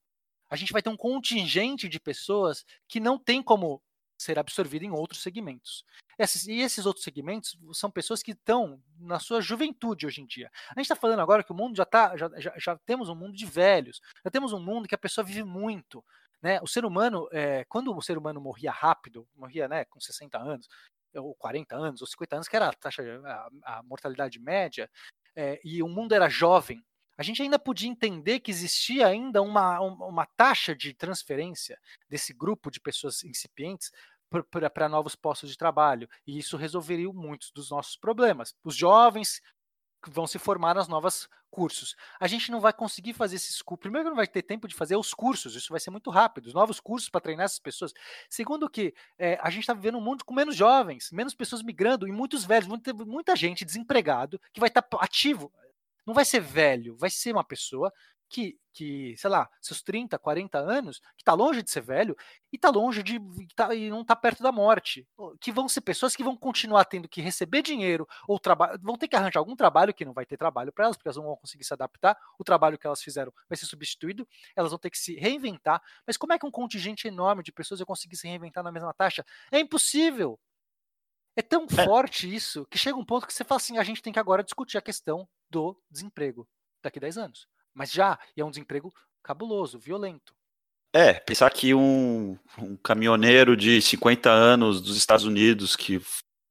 a gente vai ter um contingente de pessoas que não tem como ser absorvido em outros segmentos. Esses, e esses outros segmentos são pessoas que estão na sua juventude hoje em dia. A gente está falando agora que o mundo já está, já, já, já, temos um mundo de velhos, já temos um mundo que a pessoa vive muito. Né? O ser humano, é, quando o ser humano morria rápido, morria né, com 60 anos, ou 40 anos, ou 50 anos, que era a taxa, a, a mortalidade média, é, e o mundo era jovem, a gente ainda podia entender que existia ainda uma, uma taxa de transferência desse grupo de pessoas incipientes para novos postos de trabalho. E isso resolveria muitos dos nossos problemas. Os jovens vão se formar nas novas cursos. A gente não vai conseguir fazer esses cursos. Primeiro, não vai ter tempo de fazer os cursos, isso vai ser muito rápido, os novos cursos para treinar essas pessoas. Segundo, que é, a gente está vivendo um mundo com menos jovens, menos pessoas migrando e muitos velhos, muita, gente desempregado que vai estar tá ativo não vai ser velho, vai ser uma pessoa que, que sei lá, seus 30, 40 anos, que está longe de ser velho e está longe de tá, e não está perto da morte. Que vão ser pessoas que vão continuar tendo que receber dinheiro ou trabalho, vão ter que arranjar algum trabalho que não vai ter trabalho para elas, porque elas não vão conseguir se adaptar. O trabalho que elas fizeram vai ser substituído, elas vão ter que se reinventar. Mas como é que um contingente enorme de pessoas vai conseguir se reinventar na mesma taxa? É impossível. É tão é. forte isso que chega um ponto que você fala assim: a gente tem que agora discutir a questão do desemprego daqui a 10 anos. Mas já, e é um desemprego cabuloso, violento. É, pensar que um, um caminhoneiro de 50 anos dos Estados Unidos que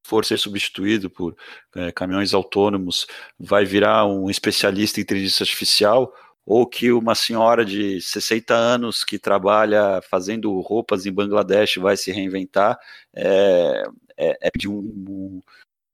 for ser substituído por é, caminhões autônomos vai virar um especialista em inteligência artificial, ou que uma senhora de 60 anos que trabalha fazendo roupas em Bangladesh vai se reinventar, é, é, é de um,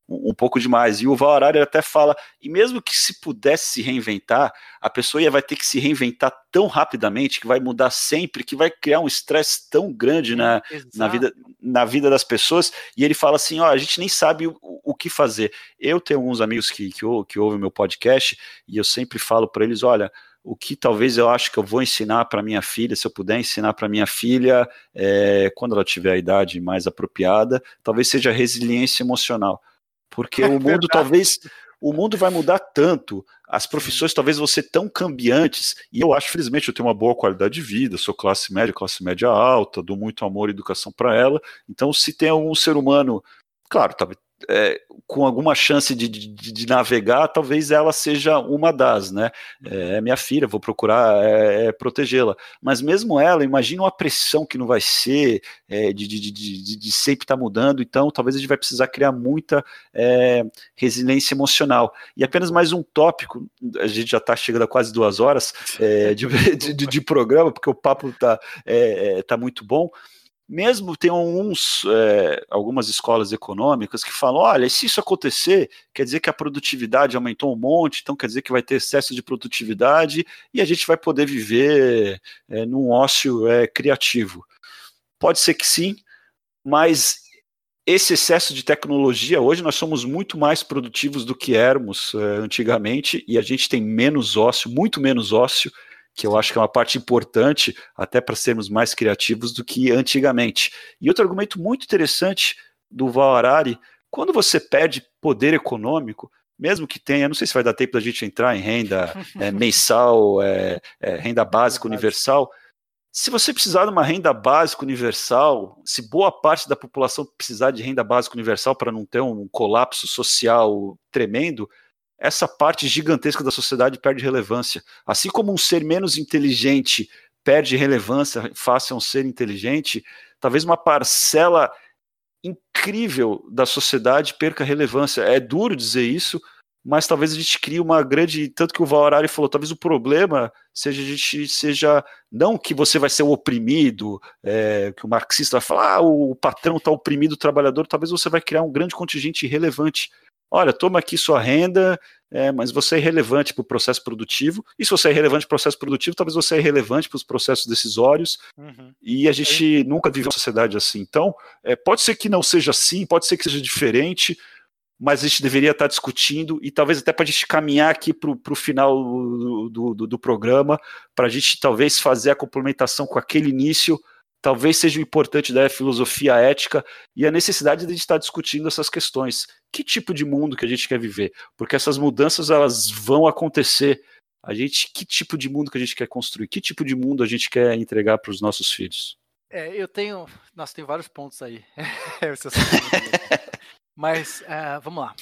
um, um, pouco demais. E o Val Harari até fala, e mesmo que se pudesse se reinventar, a pessoa ia vai ter que se reinventar tão rapidamente, que vai mudar sempre, que vai criar um estresse tão grande na, na, vida, na vida das pessoas, e ele fala assim, ó, a gente nem sabe o, o que fazer. Eu tenho alguns amigos que, que, que ouvem meu podcast, e eu sempre falo para eles, olha, o que talvez eu acho que eu vou ensinar para minha filha, se eu puder ensinar para minha filha, é, quando ela tiver a idade mais apropriada, talvez seja resiliência emocional. Porque é o mundo talvez o mundo vai mudar tanto, as profissões talvez vão ser tão cambiantes, e eu acho, felizmente, eu tenho uma boa qualidade de vida, sou classe média, classe média alta, dou muito amor e educação para ela, então se tem algum ser humano, claro, talvez é, com alguma chance de, de, de, navegar, talvez ela seja uma das, né? É, é minha filha, vou procurar é, é, protegê-la. Mas mesmo ela, imagina uma pressão que não vai ser é, de, de, sempre estar tá mudando, então talvez a gente vai precisar criar muita é, resiliência emocional. E apenas mais um tópico, a gente já está chegando a quase duas horas de, programa, porque o papo está tá muito bom mesmo tem uns, é, algumas escolas econômicas que falam: olha, se isso acontecer, quer dizer que a produtividade aumentou um monte, então quer dizer que vai ter excesso de produtividade e a gente vai poder viver é, num ócio é, criativo. Pode ser que sim, mas esse excesso de tecnologia, hoje nós somos muito mais produtivos do que éramos antigamente e a gente tem menos ócio, muito menos ócio que eu acho que é uma parte importante até para sermos mais criativos do que antigamente. E outro argumento muito interessante do Val Harari, quando você perde poder econômico, mesmo que tenha, não sei se vai dar tempo da gente entrar em renda é, mensal, é, é, renda básica universal, se você precisar de uma renda básica universal, se boa parte da população precisar de renda básica universal para não ter um colapso social tremendo, essa parte gigantesca da sociedade perde relevância. Assim como um ser menos inteligente perde relevância face a um ser inteligente, talvez uma parcela incrível da sociedade perca relevância. É duro dizer isso, mas talvez a gente crie uma grande. Tanto que o Valorari falou, talvez o problema seja a gente seja. Não que você vai ser o oprimido, é, que o marxista vai falar, ah, o patrão está oprimido o trabalhador, talvez você vai criar um grande contingente irrelevante olha, toma aqui sua renda, é, mas você é irrelevante para o processo produtivo. E se você é relevante para o processo produtivo, talvez você é irrelevante para os processos decisórios. Uhum. E a gente é. nunca viveu uma sociedade assim. Então, é, pode ser que não seja assim, pode ser que seja diferente, mas a gente deveria estar discutindo e talvez até para a gente caminhar aqui para o final do, do, do programa, para a gente talvez fazer a complementação com aquele início talvez seja o importante da filosofia ética e a necessidade de a gente estar discutindo essas questões. Que tipo de mundo que a gente quer viver? Porque essas mudanças elas vão acontecer. A gente, que tipo de mundo que a gente quer construir? Que tipo de mundo a gente quer entregar para os nossos filhos? É, eu tenho, nossa, tem vários pontos aí. Mas uh, vamos lá.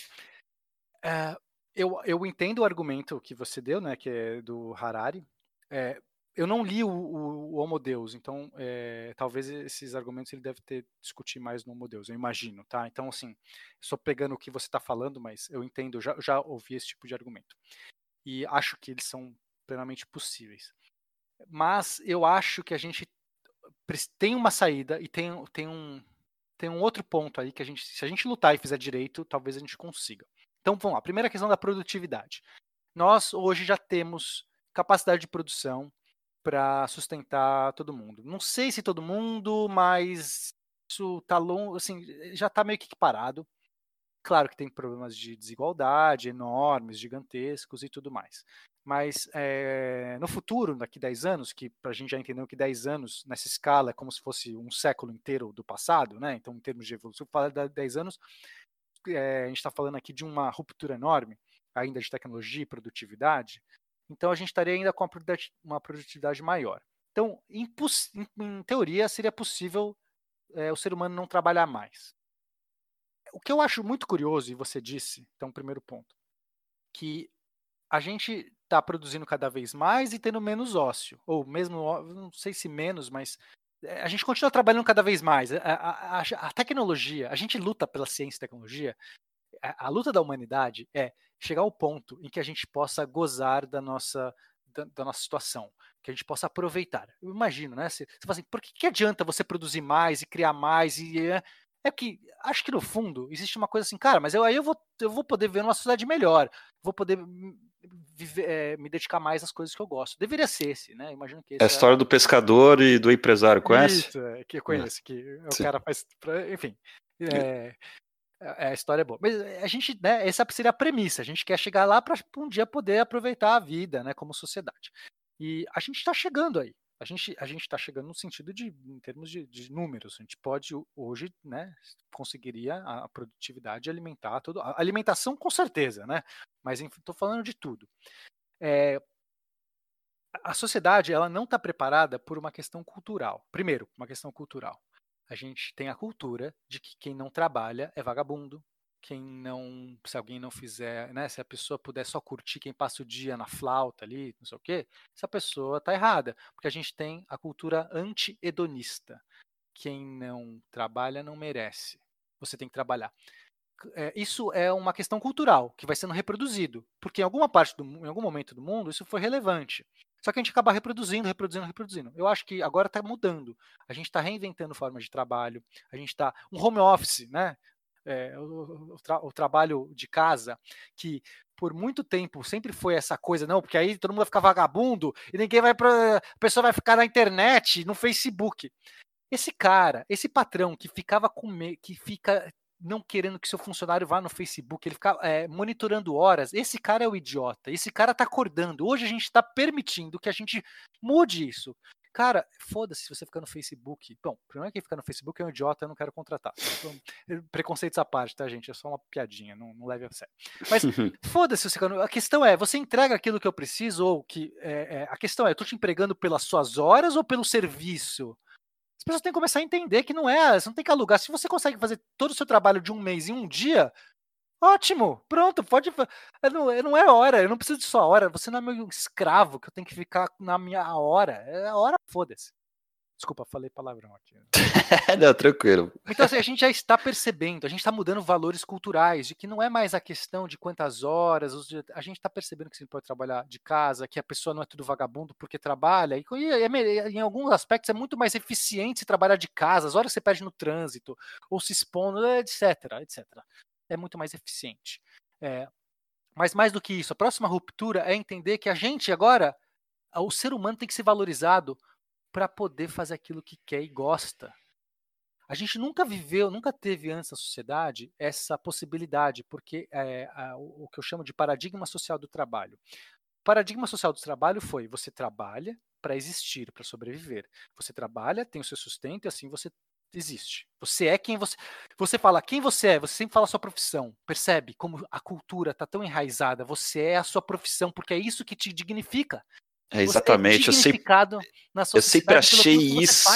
Uh, eu, eu entendo o argumento que você deu, né, que é do Harari. É, eu não li o, o, o Homo Deus, então é, talvez esses argumentos ele deve ter discutir mais no Homo Deus, eu imagino, tá? Então, assim, só pegando o que você está falando, mas eu entendo, já, já ouvi esse tipo de argumento. E acho que eles são plenamente possíveis. Mas eu acho que a gente tem uma saída e tem, tem, um, tem um outro ponto aí que a gente, se a gente lutar e fizer direito, talvez a gente consiga. Então, vamos lá. Primeira questão da produtividade. Nós hoje já temos capacidade de produção, para sustentar todo mundo. Não sei se todo mundo, mas isso tá longo, assim, já está meio que parado. Claro que tem problemas de desigualdade enormes, gigantescos e tudo mais. Mas é, no futuro, daqui 10 anos, que a gente já entendeu que 10 anos nessa escala é como se fosse um século inteiro do passado, né? Então, em termos de evolução, falar de 10 anos, é, a gente está falando aqui de uma ruptura enorme, ainda de tecnologia e produtividade, então a gente estaria ainda com uma produtividade, maior. Então, em, em, teoria, seria possível é, o ser humano não trabalhar mais. O que eu acho muito curioso, e você disse, então, primeiro ponto, que a gente está produzindo cada vez mais e tendo menos ócio, ou mesmo, não sei se menos, mas eh, a gente continua trabalhando cada vez mais. A, a, a, a tecnologia, a gente luta pela ciência e tecnologia, a, luta da humanidade é chegar ao ponto em que a gente possa gozar da nossa, da, da nossa situação, que a gente possa aproveitar. Eu imagino, né? Você, você fala assim, por que, que adianta você produzir mais e criar mais? E é, é que acho que no fundo existe uma coisa assim, cara, mas eu, aí eu vou, eu vou poder ver uma sociedade melhor, vou poder viver, é, me dedicar mais às coisas que eu gosto. Deveria ser esse, né? Imagino que é a é história é... do pescador e do empresário, conhece? Isso, é, que eu conheço, que o Sim. cara faz, enfim. É, é, a história é boa. Mas eh, a gente, né, essa seria a premissa. A gente quer chegar lá para um dia poder aproveitar a vida, né, como sociedade. E a gente está chegando aí. A gente a gente está chegando no sentido de em termos de, de, números. A gente pode hoje, né, conseguiria a produtividade alimentar tudo. A alimentação com certeza, né? Mas estou falando de tudo. É, a sociedade ela não está preparada por uma questão cultural. Primeiro, uma questão cultural. A gente tem a cultura de que quem não trabalha é vagabundo, quem não, se alguém não fizer, né, se a pessoa puder só curtir quem passa o dia na flauta ali, não sei o quê, essa pessoa está errada, porque a gente tem a cultura anti-hedonista. Quem não trabalha não merece. Você tem que trabalhar. É, isso é uma questão cultural que vai sendo reproduzido, porque em alguma parte do, em algum momento do mundo isso foi relevante. Só que a gente acaba reproduzindo, reproduzindo, reproduzindo. Eu acho que agora está mudando. A gente está reinventando formas de trabalho. A gente está um home office, né? é, o, tra o, trabalho de casa, que por muito tempo sempre foi essa coisa, não, porque aí todo mundo vai ficar vagabundo e ninguém vai para. A pessoa vai ficar na internet, no Facebook. Esse cara, esse patrão que ficava com que fica não querendo que seu funcionário vá no Facebook, ele fica é, monitorando horas. Esse cara é o idiota. Esse cara tá acordando. Hoje a gente está permitindo que a gente mude isso. Cara, foda-se se você ficar no Facebook. Bom, primeiro que fica no Facebook é um idiota, eu não quero contratar. Então, preconceitos à parte, tá, gente? É só uma piadinha, não, não leve a sério. Mas foda-se se você ficar. A questão é, você entrega aquilo que eu preciso ou que... É, é... A questão é, eu tô te empregando pelas suas horas ou pelo serviço? As pessoas têm que começar a entender que não é, você não tem que alugar. Se você consegue fazer todo o seu trabalho de um mês em um dia, Ótimo, pronto, pode. Não, não é hora, eu não preciso de sua hora. Você não é meu escravo que eu tenho que ficar na minha hora. É hora, foda-se. Desculpa, falei palavrão aqui. não, tranquilo. Então, assim, a gente já está percebendo, a gente está mudando valores culturais, de que não é mais a questão de quantas horas, a gente está percebendo que você pode trabalhar de casa, que a pessoa não é tudo vagabundo porque trabalha, e, e em alguns aspectos é muito mais eficiente se trabalhar de casa, as horas que você perde no trânsito, ou se expondo, etc, etc é muito mais eficiente. É, mas mais do que isso, a próxima ruptura é entender que a gente agora, o ser humano tem que ser valorizado para poder fazer aquilo que quer e gosta. A gente nunca viveu, nunca teve antes na sociedade essa possibilidade, porque é, a, o que eu chamo de paradigma social do trabalho. O paradigma social do trabalho foi: você trabalha para existir, para sobreviver. Você trabalha, tem o seu sustento e assim você existe. Você é quem você. Você fala quem você é, você sempre fala a sua profissão. Percebe como a cultura está tão enraizada? Você é a sua profissão, porque é isso que te dignifica. É exatamente. É eu sempre, eu sempre achei isso.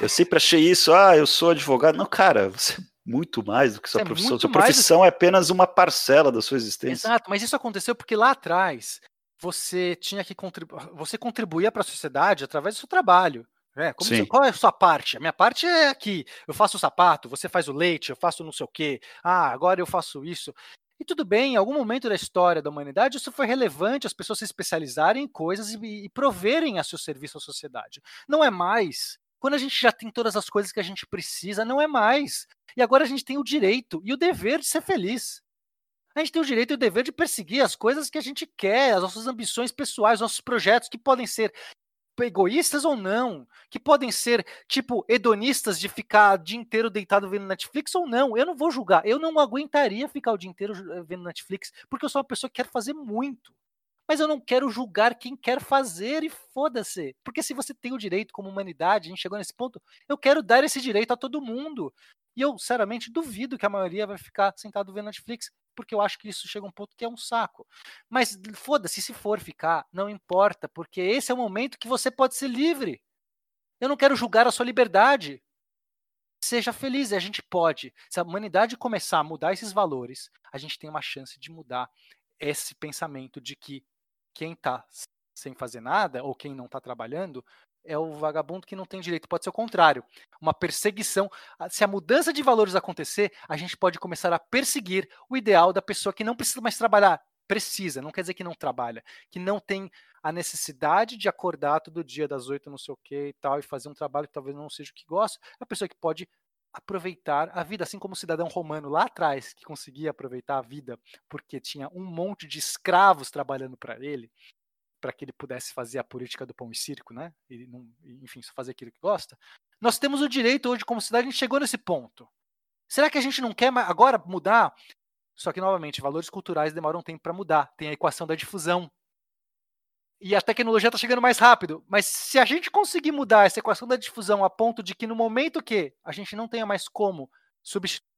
Eu sempre achei isso. Ah, eu sou advogado. Não, cara, você é muito mais do que sua é profissão. Sua profissão é apenas uma parcela da sua existência. Exato, mas isso aconteceu porque lá atrás você tinha que contribuir, você contribuía para a sociedade através do seu trabalho. É, você, qual é a sua parte? A minha parte é aqui. Eu faço o sapato, você faz o leite, eu faço não sei o quê. Ah, agora eu faço isso. E tudo bem, em algum momento da história da humanidade, isso foi relevante, as pessoas se especializarem em coisas e, e proverem a seu serviço à sociedade. Não é mais. Quando a gente já tem todas as coisas que a gente precisa, não é mais. E agora a gente tem o direito e o dever de ser feliz. A gente tem o direito e o dever de perseguir as coisas que a gente quer, as nossas ambições pessoais, nossos projetos que podem ser egoístas ou não, que podem ser, tipo, hedonistas de ficar o dia inteiro deitado vendo Netflix ou não. Eu não vou julgar. Eu não aguentaria ficar o dia inteiro eh, vendo Netflix, porque eu sou uma pessoa que quer fazer muito. Mas eu não quero julgar quem quer fazer e foda-se. Porque se você tem o direito como humanidade, a gente chegou nesse ponto, eu quero dar esse direito a todo mundo. E eu, sinceramente, duvido que a maioria vai ficar sentado vendo Netflix porque eu acho que isso chega a um ponto que é um saco. Mas foda-se, se for ficar, não importa, porque esse é o momento que você pode ser livre. Eu não quero julgar a sua liberdade. Seja feliz, a gente pode. Se a humanidade começar a mudar esses valores, a gente tem uma chance de mudar esse pensamento de que quem está sem fazer nada ou quem não está trabalhando é o vagabundo que não tem direito. Pode ser o contrário, uma perseguição. Se a mudança de valores acontecer, a gente pode começar a perseguir o ideal da pessoa que não precisa mais trabalhar. Precisa, não quer dizer que não trabalha, que não tem a necessidade de acordar todo dia das oito, não sei o que e tal, e fazer um trabalho que talvez não seja o que gosta. É a pessoa que pode aproveitar a vida, assim como o cidadão romano lá atrás, que conseguia aproveitar a vida porque tinha um monte de escravos trabalhando para ele, para que ele pudesse fazer a política do pão e circo, né? E não, enfim, só fazer aquilo que gosta. Nós temos o direito hoje, como cidade, a gente chegou nesse ponto. Será que a gente não quer agora mudar? Só que, novamente, valores culturais demoram tempo para mudar. Tem a equação da difusão. e a tecnologia está chegando mais rápido. Mas se a gente conseguir mudar essa equação da difusão a ponto de que no momento que a gente não tenha mais como substituir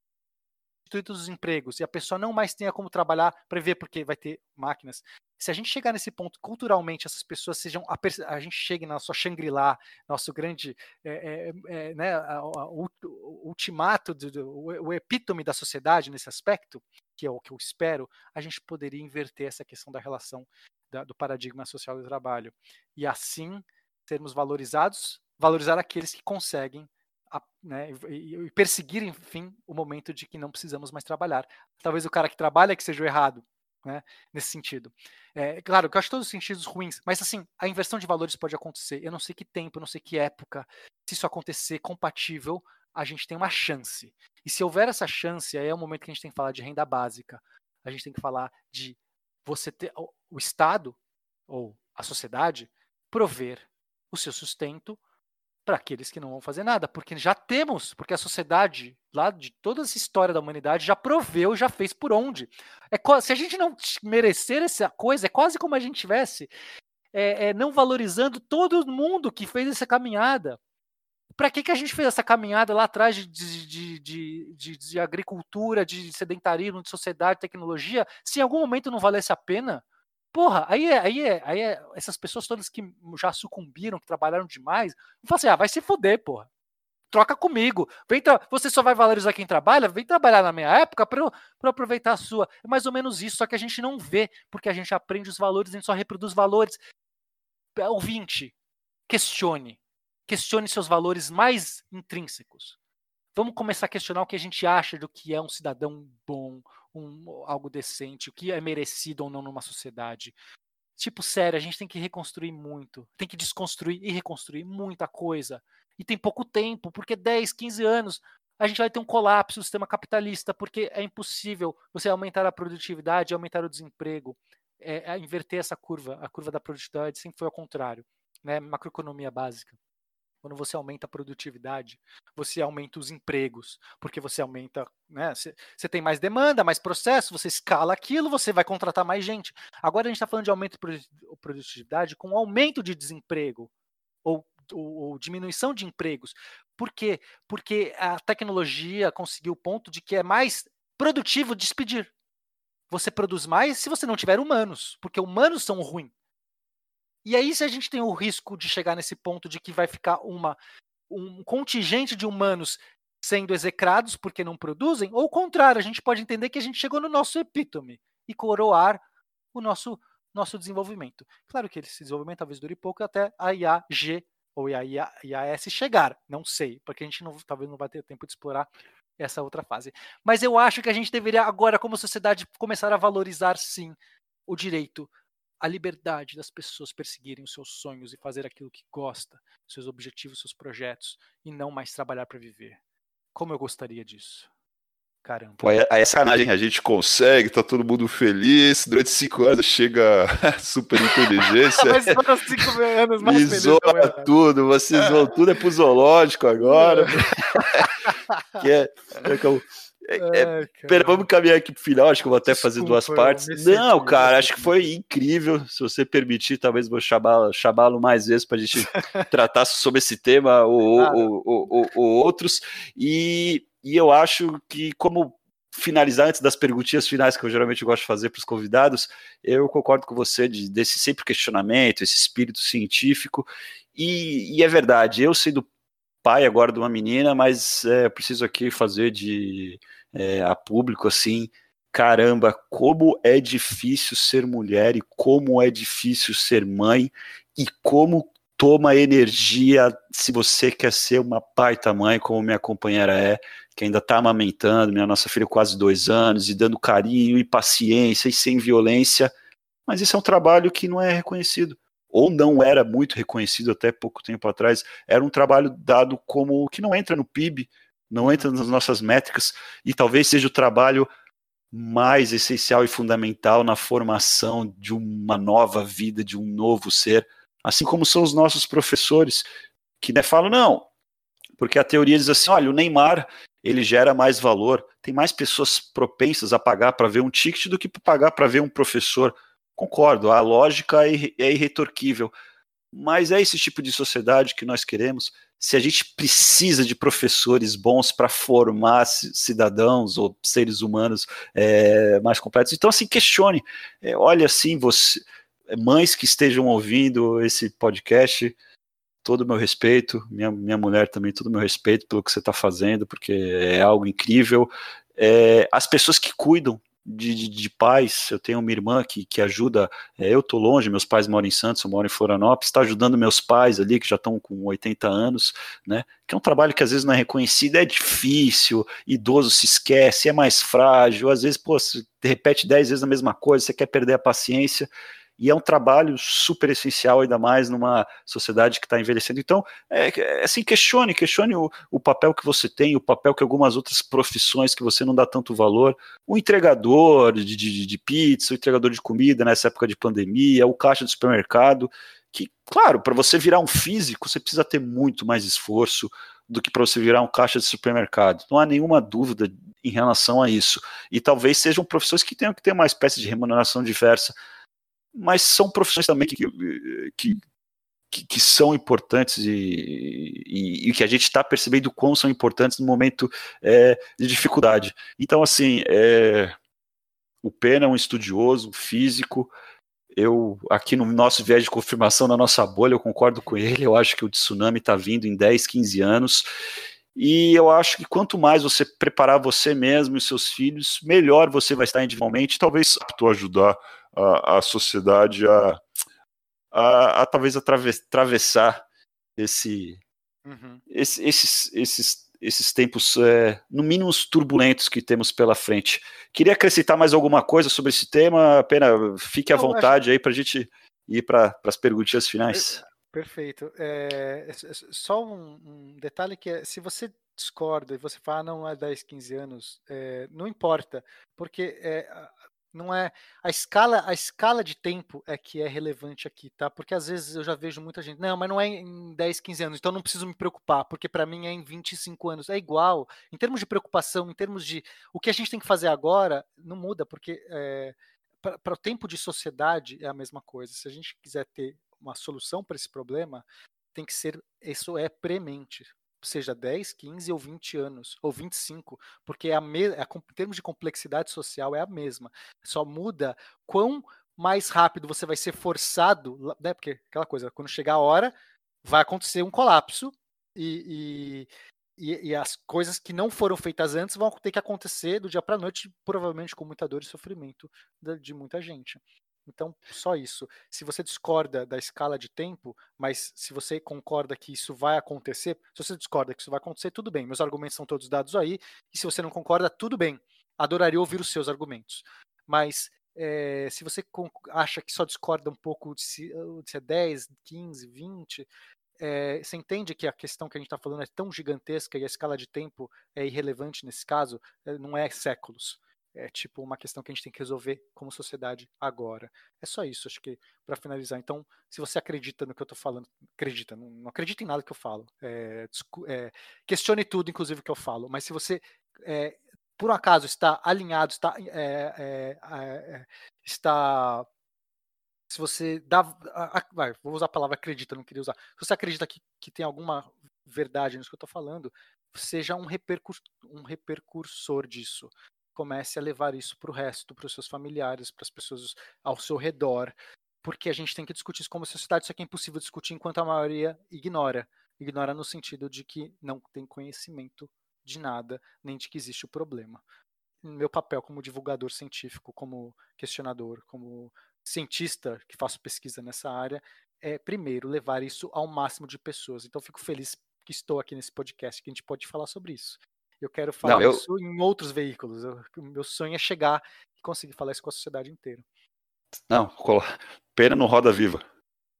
todos os empregos e a pessoa não mais tenha como trabalhar, prever porque vai ter máquinas. Se a gente chegar nesse ponto, culturalmente, essas pessoas sejam. A, a gente chegue na sua Shangri-La, nosso grande. É, é, é, né, a, a, ultimato, do, do, o, o epítome da sociedade nesse aspecto, que é o que eu espero, a gente poderia inverter essa questão da relação da, do paradigma social do trabalho. E assim sermos valorizados, valorizar aqueles que conseguem a, né, e, perseguir, enfim, o momento de que não precisamos mais trabalhar. Talvez o cara que trabalha que seja o errado, né, nesse sentido. É, claro que eu acho todos os sentidos ruins, mas assim, a inversão de valores pode acontecer. Eu não sei que tempo, eu não sei que época. Se isso acontecer compatível, a gente tem uma chance. E se houver essa chance, aí é o momento que a gente tem que falar de renda básica. A gente tem que falar de você ter o Estado ou a sociedade prover o seu sustento para aqueles que não vão fazer nada, porque já temos, porque a sociedade, lá de toda essa história da humanidade, já proveu, já fez por onde. É, se a gente não merecer essa coisa, é quase como a gente tivesse é, é, não valorizando todo mundo que fez essa caminhada. Para que, que a gente fez essa caminhada lá atrás de, de, de, de, de agricultura, de sedentarismo, de sociedade, tecnologia, se em algum momento não valesse a pena? Porra, aí é, aí é, aí é, essas pessoas todas que já sucumbiram, que trabalharam demais, vão falar assim, ah, vai se fuder, porra. Troca comigo. Vem você só vai valorizar quem trabalha? Vem trabalhar na minha época para eu, eu aproveitar a sua. É mais ou menos isso, só que a gente não vê, porque a gente aprende os valores, a gente só reproduz valores. Ouvinte, questione. Questione seus valores mais intrínsecos. Vamos começar a questionar o que a gente acha do que é um cidadão bom, um, algo decente, o que é merecido ou não numa sociedade. Tipo, sério, a gente tem que reconstruir muito, tem que desconstruir e reconstruir muita coisa. E tem pouco tempo, porque 10, 15 anos a gente vai ter um colapso do sistema capitalista, porque é impossível você aumentar a produtividade, aumentar o desemprego, é, é inverter essa curva. A curva da produtividade sempre foi ao contrário, né? Macroeconomia básica. Quando você aumenta a produtividade, você aumenta os empregos, porque você aumenta, né? Você tem mais demanda, mais processo, você escala aquilo, você vai contratar mais gente. Agora a gente está falando de aumento de produtividade com aumento de desemprego ou, ou, ou diminuição de empregos. Por quê? Porque a tecnologia conseguiu o ponto de que é mais produtivo despedir. Você produz mais se você não tiver humanos, porque humanos são ruins. E aí, se a gente tem o risco de chegar nesse ponto de que vai ficar uma, um contingente de humanos sendo execrados porque não produzem, ou o contrário, a gente pode entender que a gente chegou no nosso epítome e coroar o nosso, nosso desenvolvimento. Claro que esse desenvolvimento talvez dure pouco até a IAG ou a IAS chegar, não sei, porque a gente não, talvez não vai ter tempo de explorar essa outra fase. Mas eu acho que a gente deveria agora, como sociedade, começar a valorizar sim o direito a liberdade das pessoas perseguirem os seus sonhos e fazer aquilo que gosta, seus objetivos, seus projetos, e não mais trabalhar para viver. Como eu gostaria disso. Caramba. Pô, aí é sacanagem, a gente consegue, tá todo mundo feliz, durante cinco anos chega super inteligência. Mas foram cinco anos mais felizes. Isola tudo, vocês vão tudo é pro zoológico agora. que é, é que eu, é, é, pera, vamos caminhar aqui pro final, acho que eu vou até Desculpa, fazer duas partes. Não, cara, acho que foi incrível. Se você permitir, talvez vou chamá-lo mais vezes para a gente tratar sobre esse tema ou, ou, ou, ou, outros. E, e eu acho que, como finalizar antes das perguntinhas finais que eu geralmente gosto de fazer para os convidados, eu concordo com você de, desse sempre questionamento, esse espírito científico. E, e é verdade, eu sendo pai agora de uma menina, mas é, preciso aqui fazer de é, a público assim, caramba, como é difícil ser mulher e como é difícil ser mãe e como toma energia se você quer ser uma baita mãe, como minha companheira é, que ainda está amamentando, minha nossa filha quase dois anos, e dando carinho e paciência e sem violência, mas isso é um trabalho que não é reconhecido. Ou não era muito reconhecido até pouco tempo atrás, era um trabalho dado como que não entra no PIB, não entra nas nossas métricas, e talvez seja o trabalho mais essencial e fundamental na formação de uma nova vida, de um novo ser, assim como são os nossos professores, que né, falam, não, porque a teoria diz assim, olha, o Neymar, ele gera mais valor, tem mais pessoas propensas a pagar para ver um ticket do que pagar para ver um professor concordo, a lógica é, é irretorquível, mas é esse tipo de sociedade que nós queremos. Se a gente precisa de professores bons para formar cidadãos ou seres humanos é, mais completos, então assim questione. É, olha assim, você, mães que estejam ouvindo esse podcast, todo o meu respeito, minha, minha mulher também, todo o meu respeito pelo que você está fazendo, porque é algo incrível. É, as pessoas que cuidam de, de, de, pais, eu tenho uma irmã que, que ajuda, é, eu estou longe, meus pais moram em Santos, eu moro em Florianópolis, está ajudando meus pais ali, que já estão com 80 anos, né, que é um trabalho que às vezes não é reconhecido, é difícil, idoso se esquece, é mais frágil, às vezes, pô, repete 10 vezes a mesma coisa, você quer perder a paciência, e é um trabalho super essencial, ainda mais numa sociedade que está envelhecendo. Então, é, é, assim, questione, questione o, o, papel que você tem, o papel que algumas outras profissões que você não dá tanto valor, o entregador de, de, de pizza, o entregador de comida nessa época de pandemia, o caixa de supermercado, que, claro, para você virar um físico, você precisa ter muito mais esforço do que para você virar um caixa de supermercado. Não há nenhuma dúvida em relação a isso. E talvez sejam profissões que tenham que ter uma espécie de remuneração diversa mas são profissões também que, que, que, que são importantes e, e, e, que a gente está percebendo quão são importantes no momento é, de dificuldade. Então, assim, é, o Pena é um estudioso, um físico. Eu, aqui no nosso viés de confirmação, na nossa bolha, eu concordo com ele. Eu acho que o tsunami está vindo em 10, 15 anos. E eu acho que quanto mais você preparar você mesmo e seus filhos, melhor você vai estar individualmente. Talvez apto a ajudar a, a sociedade a, a, a talvez atravessar esse, uhum. esse, esses, esses, esses tempos, é, no mínimo, turbulentos que temos pela frente. Queria acrescentar mais alguma coisa sobre esse tema? Pena, fique à Não, vontade acho... aí para a gente ir para as perguntinhas finais. Perfeito. É, só um, um, detalhe que é, se você discorda e você fala, ah, não, há 10, 15 anos, é, não importa, porque é, não é a escala, a escala de tempo é que é relevante aqui, tá? Porque às vezes eu já vejo muita gente, não, mas não é em 10, 15 anos, então não preciso me preocupar, porque para mim é em 25 anos. É igual. Em termos de preocupação, em termos de o que a gente tem que fazer agora, não muda, porque é, para o tempo de sociedade é a mesma coisa. Se a gente quiser ter uma solução para esse problema, tem que ser, isso é premente, seja 10, 15 ou 20 anos, ou 25, porque é a me é em termos de complexidade social é a mesma. Só muda quão mais rápido você vai ser forçado, né? Porque aquela coisa, quando chegar a hora, vai acontecer um colapso e, e, e, as coisas que não foram feitas antes vão ter que acontecer do dia para noite, provavelmente com muita dor e sofrimento de, de muita gente. Então, só isso. Se você discorda da escala de tempo, mas se você concorda que isso vai acontecer, se você discorda que isso vai acontecer, tudo bem. Meus argumentos são todos dados aí. E se você não concorda, tudo bem. Adoraria ouvir os seus argumentos. Mas é, se você acha que só discorda um pouco de se, de se é 10, 15, 20, é, você entende que a questão que a gente está falando é tão gigantesca e a escala de tempo é irrelevante nesse caso? É, não é séculos é tipo uma questão que a gente tem que resolver como sociedade agora. É só isso, acho que para finalizar. Então, se você acredita no que eu estou falando, acredita, não, não, acredita em nada que eu falo. É, é, questione tudo, inclusive, que eu falo. Mas se você é, por um acaso está alinhado, está, é, é, é, está se você dá. vai, vou usar a palavra acredita, não queria usar. Se você acredita que, que tem alguma verdade nisso que eu estou falando, seja um, repercur, um repercursor disso comece a levar isso para o resto, para os seus familiares, para as pessoas ao seu redor, porque a gente tem que discutir isso como sociedade, isso aqui é impossível discutir enquanto a maioria ignora. Ignora no sentido de que não tem conhecimento de nada, nem de que existe o problema. Meu papel como divulgador científico, como questionador, como cientista que faço pesquisa nessa área, é, primeiro, levar isso ao máximo de pessoas. Então, fico feliz que estou aqui nesse podcast, que a gente pode falar sobre isso. Eu quero falar não, eu... isso em outros veículos. O meu sonho é chegar e conseguir falar isso com a sociedade inteira. Não, pena no Roda Viva.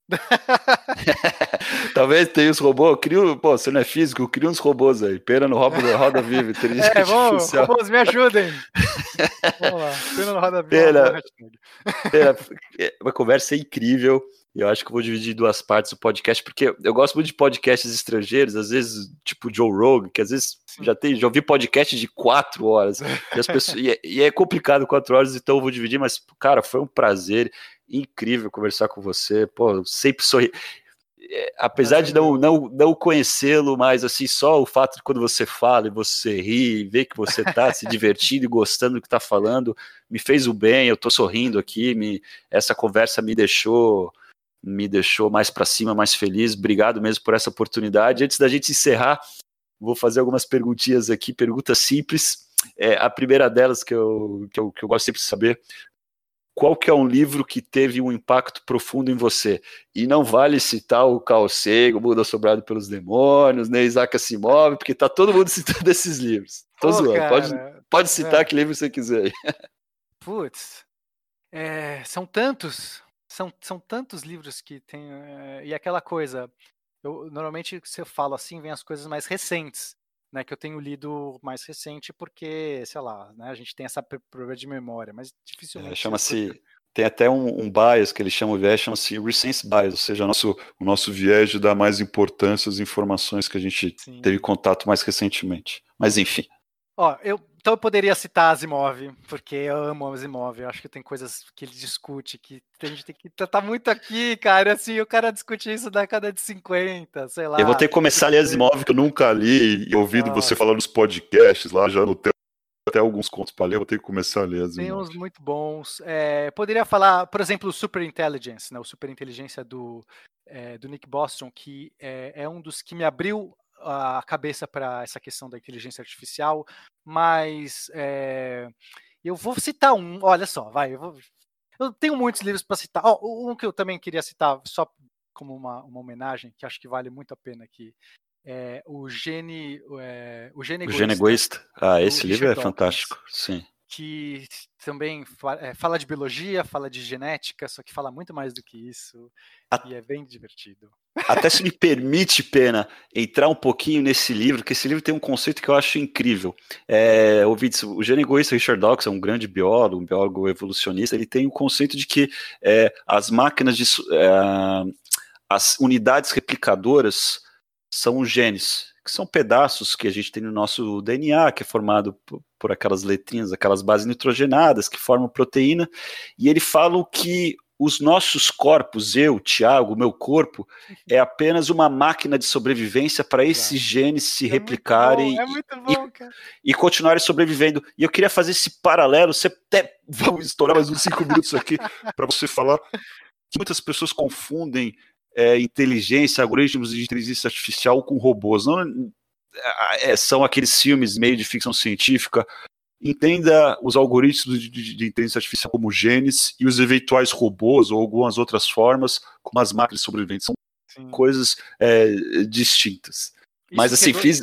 Talvez tenha os robôs, crio, pô, você não é físico, cria uns robôs aí, pena no roda, roda viva, É, vamos, robôs, me ajudem. vamos lá, pena no roda viva. Pena, pena, é, uma conversa incrível, eu acho que eu vou dividir em duas partes o podcast, porque eu gosto muito de podcasts estrangeiros, às vezes, tipo Joe Rogan, que às vezes já tem, já ouvi podcast de quatro horas, e, pessoas, e, é, e é complicado quatro horas, então eu vou dividir, mas, cara, foi um prazer, incrível conversar com você. Pô, sempre sorri. É, apesar de não, não, não conhecê-lo, mas assim, só o fato de quando você fala e você ri, ver que você está se divertindo e gostando do que está falando, me fez o bem, eu estou sorrindo aqui, me, essa conversa me deixou me deixou mais para cima, mais feliz. Obrigado mesmo por essa oportunidade. Antes da gente encerrar, vou fazer algumas perguntinhas aqui, perguntas simples. É, a primeira delas que eu, que eu, que eu gosto sempre de saber, qual que é um livro que teve um impacto profundo em você? E não vale citar o Carl Sagan, o Mundo Assobrado pelos Demônios, nem Isaac Asimov, porque tá todo mundo citando esses livros. Tô zoando, pode, pode citar é. que livro você quiser. Putz, é, são tantos, são, são tantos livros que tem, é, e aquela coisa, eu, normalmente se eu falo assim, vem as coisas mais recentes né, que eu tenho lido mais recente, porque, sei lá, né, a gente tem essa problema de memória, mas dificilmente. É, chama-se. Tem até um, um, bias que eles chamam viés, chama-se recense bias, ou seja, nosso, o nosso viés de dar mais importância às informações que a gente Sim. teve contato mais recentemente. Mas enfim. Ó, eu, então eu poderia citar Asimov, porque eu amo Asimov. Eu acho que tem coisas que ele discute que a gente tem que tratar muito aqui, cara. Assim, o cara discute isso na década de 50, sei lá. Eu vou ter que começar a ler Asimov, que eu nunca li, e ouvindo você falar nos podcasts lá, já no tempo até alguns contos para ler, eu vou ter que começar a ler. Asimov. Tem uns muito bons. É, poderia falar, por exemplo, o Super Intelligence, né, o Super Inteligência do, é, do Nick Bostrom, que é, é um dos que me abriu a cabeça para essa questão da inteligência artificial, mas é, eu vou citar um, olha só, vai, eu, vou, eu tenho muitos livros para citar. Oh, um que eu também queria citar, só como uma, uma homenagem, que acho que vale muito a pena aqui, é o Gene, é, o Gene Egoísta. O Gene Egoísta. Ah, esse livro Richard é Dawkins. fantástico, sim que também eh, fala de biologia, fala de genética, só que fala muito mais do que isso. A... E é bem divertido. Até se me permite, Pena, entrar um pouquinho nesse livro, que esse livro tem um conceito que eu acho incrível. É, ouvintes, o gênio egoísta Richard Dawkins é um grande biólogo, um biólogo evolucionista, ele tem o conceito de que é, as máquinas de. É, as unidades replicadoras são os genes, que são pedaços que a gente tem no nosso DNA, que é formado por, por aquelas letrinhas, aquelas bases nitrogenadas que formam proteína, e ele fala que os nossos corpos, eu, Tiago, meu corpo, é apenas uma máquina de sobrevivência para esses genes se é replicarem bom, é bom, e, e, continuarem sobrevivendo. E eu queria fazer esse paralelo, você até vamos estourar mais uns cinco minutos aqui para você falar que muitas pessoas confundem é, inteligência, algoritmos de inteligência artificial com robôs. Não é, são aqueles filmes meio de ficção científica. Entenda os algoritmos de, de, de, inteligência artificial como genes e os eventuais robôs ou algumas outras formas como as máquinas sobreviventes. São Sim. coisas é, distintas. Isso Mas assim, fiz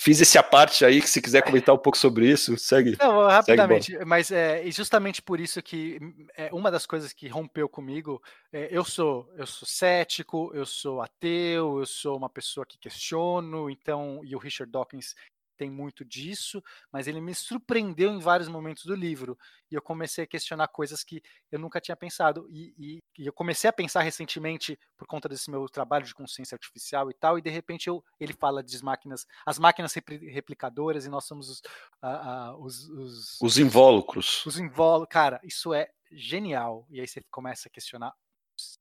Fiz esse aparte aí, que se quiser comentar um pouco sobre isso, segue. Não, rapidamente, segue mas é justamente por isso que é, uma das coisas que rompeu comigo, é, eu sou eu sou cético, eu sou ateu, eu sou uma pessoa que questiono, então, e o Richard Dawkins tem muito disso, mas ele me surpreendeu em vários momentos do livro. E eu comecei a questionar coisas que eu nunca tinha pensado. E, e, e eu comecei a pensar recentemente por conta desse meu trabalho de consciência artificial e tal, e de repente eu, ele fala de máquinas, as máquinas replicadoras, e nós somos os, uh, uh, os, os, os invólucros. Os invólucros. Cara, isso é genial. E aí você começa a questionar